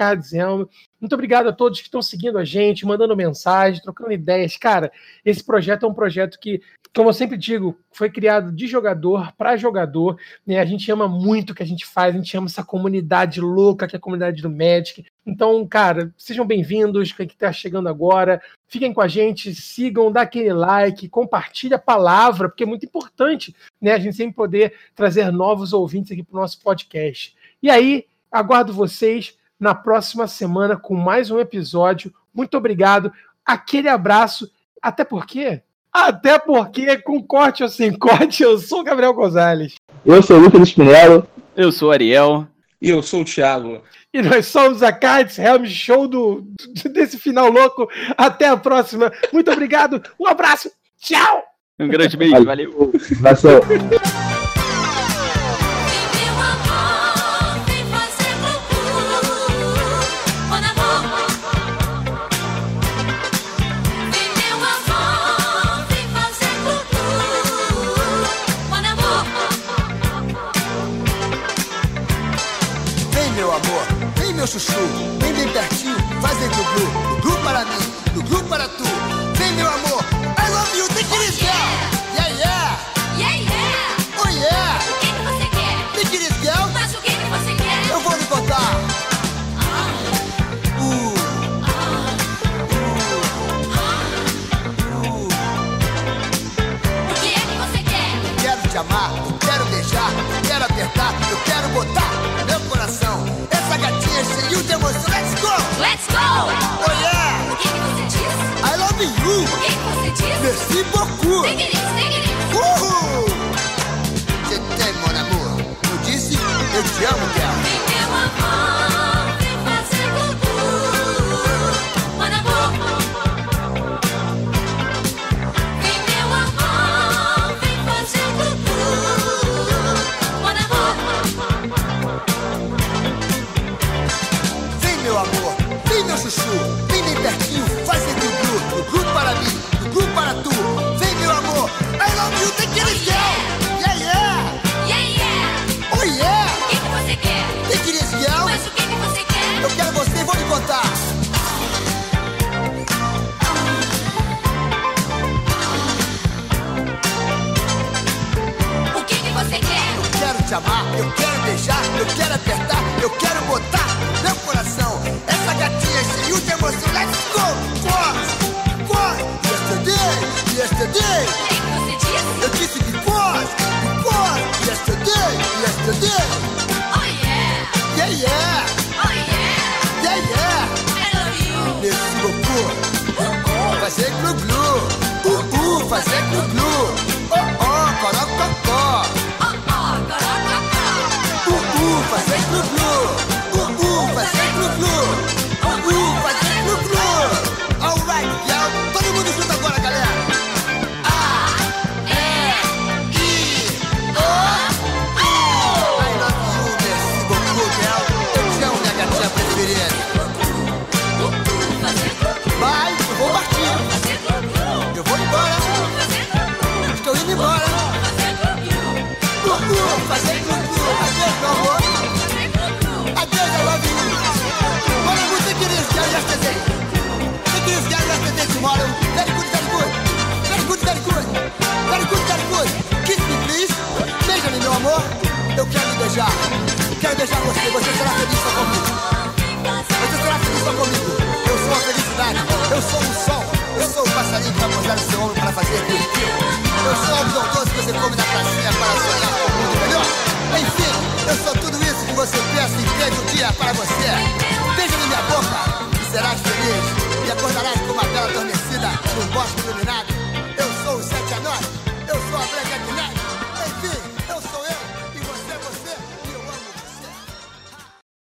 Muito obrigado a todos que estão seguindo a gente, mandando mensagem, trocando ideias. Cara, esse projeto é um projeto que, como eu sempre digo, foi criado de jogador para jogador. Né? A gente ama muito o que a gente faz, a gente ama essa comunidade louca que é a comunidade do Magic. Então, cara, sejam bem-vindos, quem está chegando agora. Fiquem com a gente, sigam, dá aquele like, compartilhe a palavra, porque é muito importante né, a gente sempre poder trazer novos ouvintes aqui para o nosso podcast. E aí, aguardo vocês na próxima semana com mais um episódio. Muito obrigado, aquele abraço, até porque até porque, com corte ou sem corte, eu sou o Gabriel Gonzalez. Eu sou o Lucas Spinello. Eu sou o Ariel. E eu sou o Thiago. E nós somos a Cards Helm Show do, desse final louco. Até a próxima. Muito obrigado. Um abraço. Tchau. Um grande beijo. Valeu. Valeu. Meu chuchu, vem bem pertinho, faz entre o glu, o glu para mim, do glu para tu. Vem meu amor, Let's go! Oh yeah! O que, que você diz? I love you! O que, que você diz? Merci beaucoup!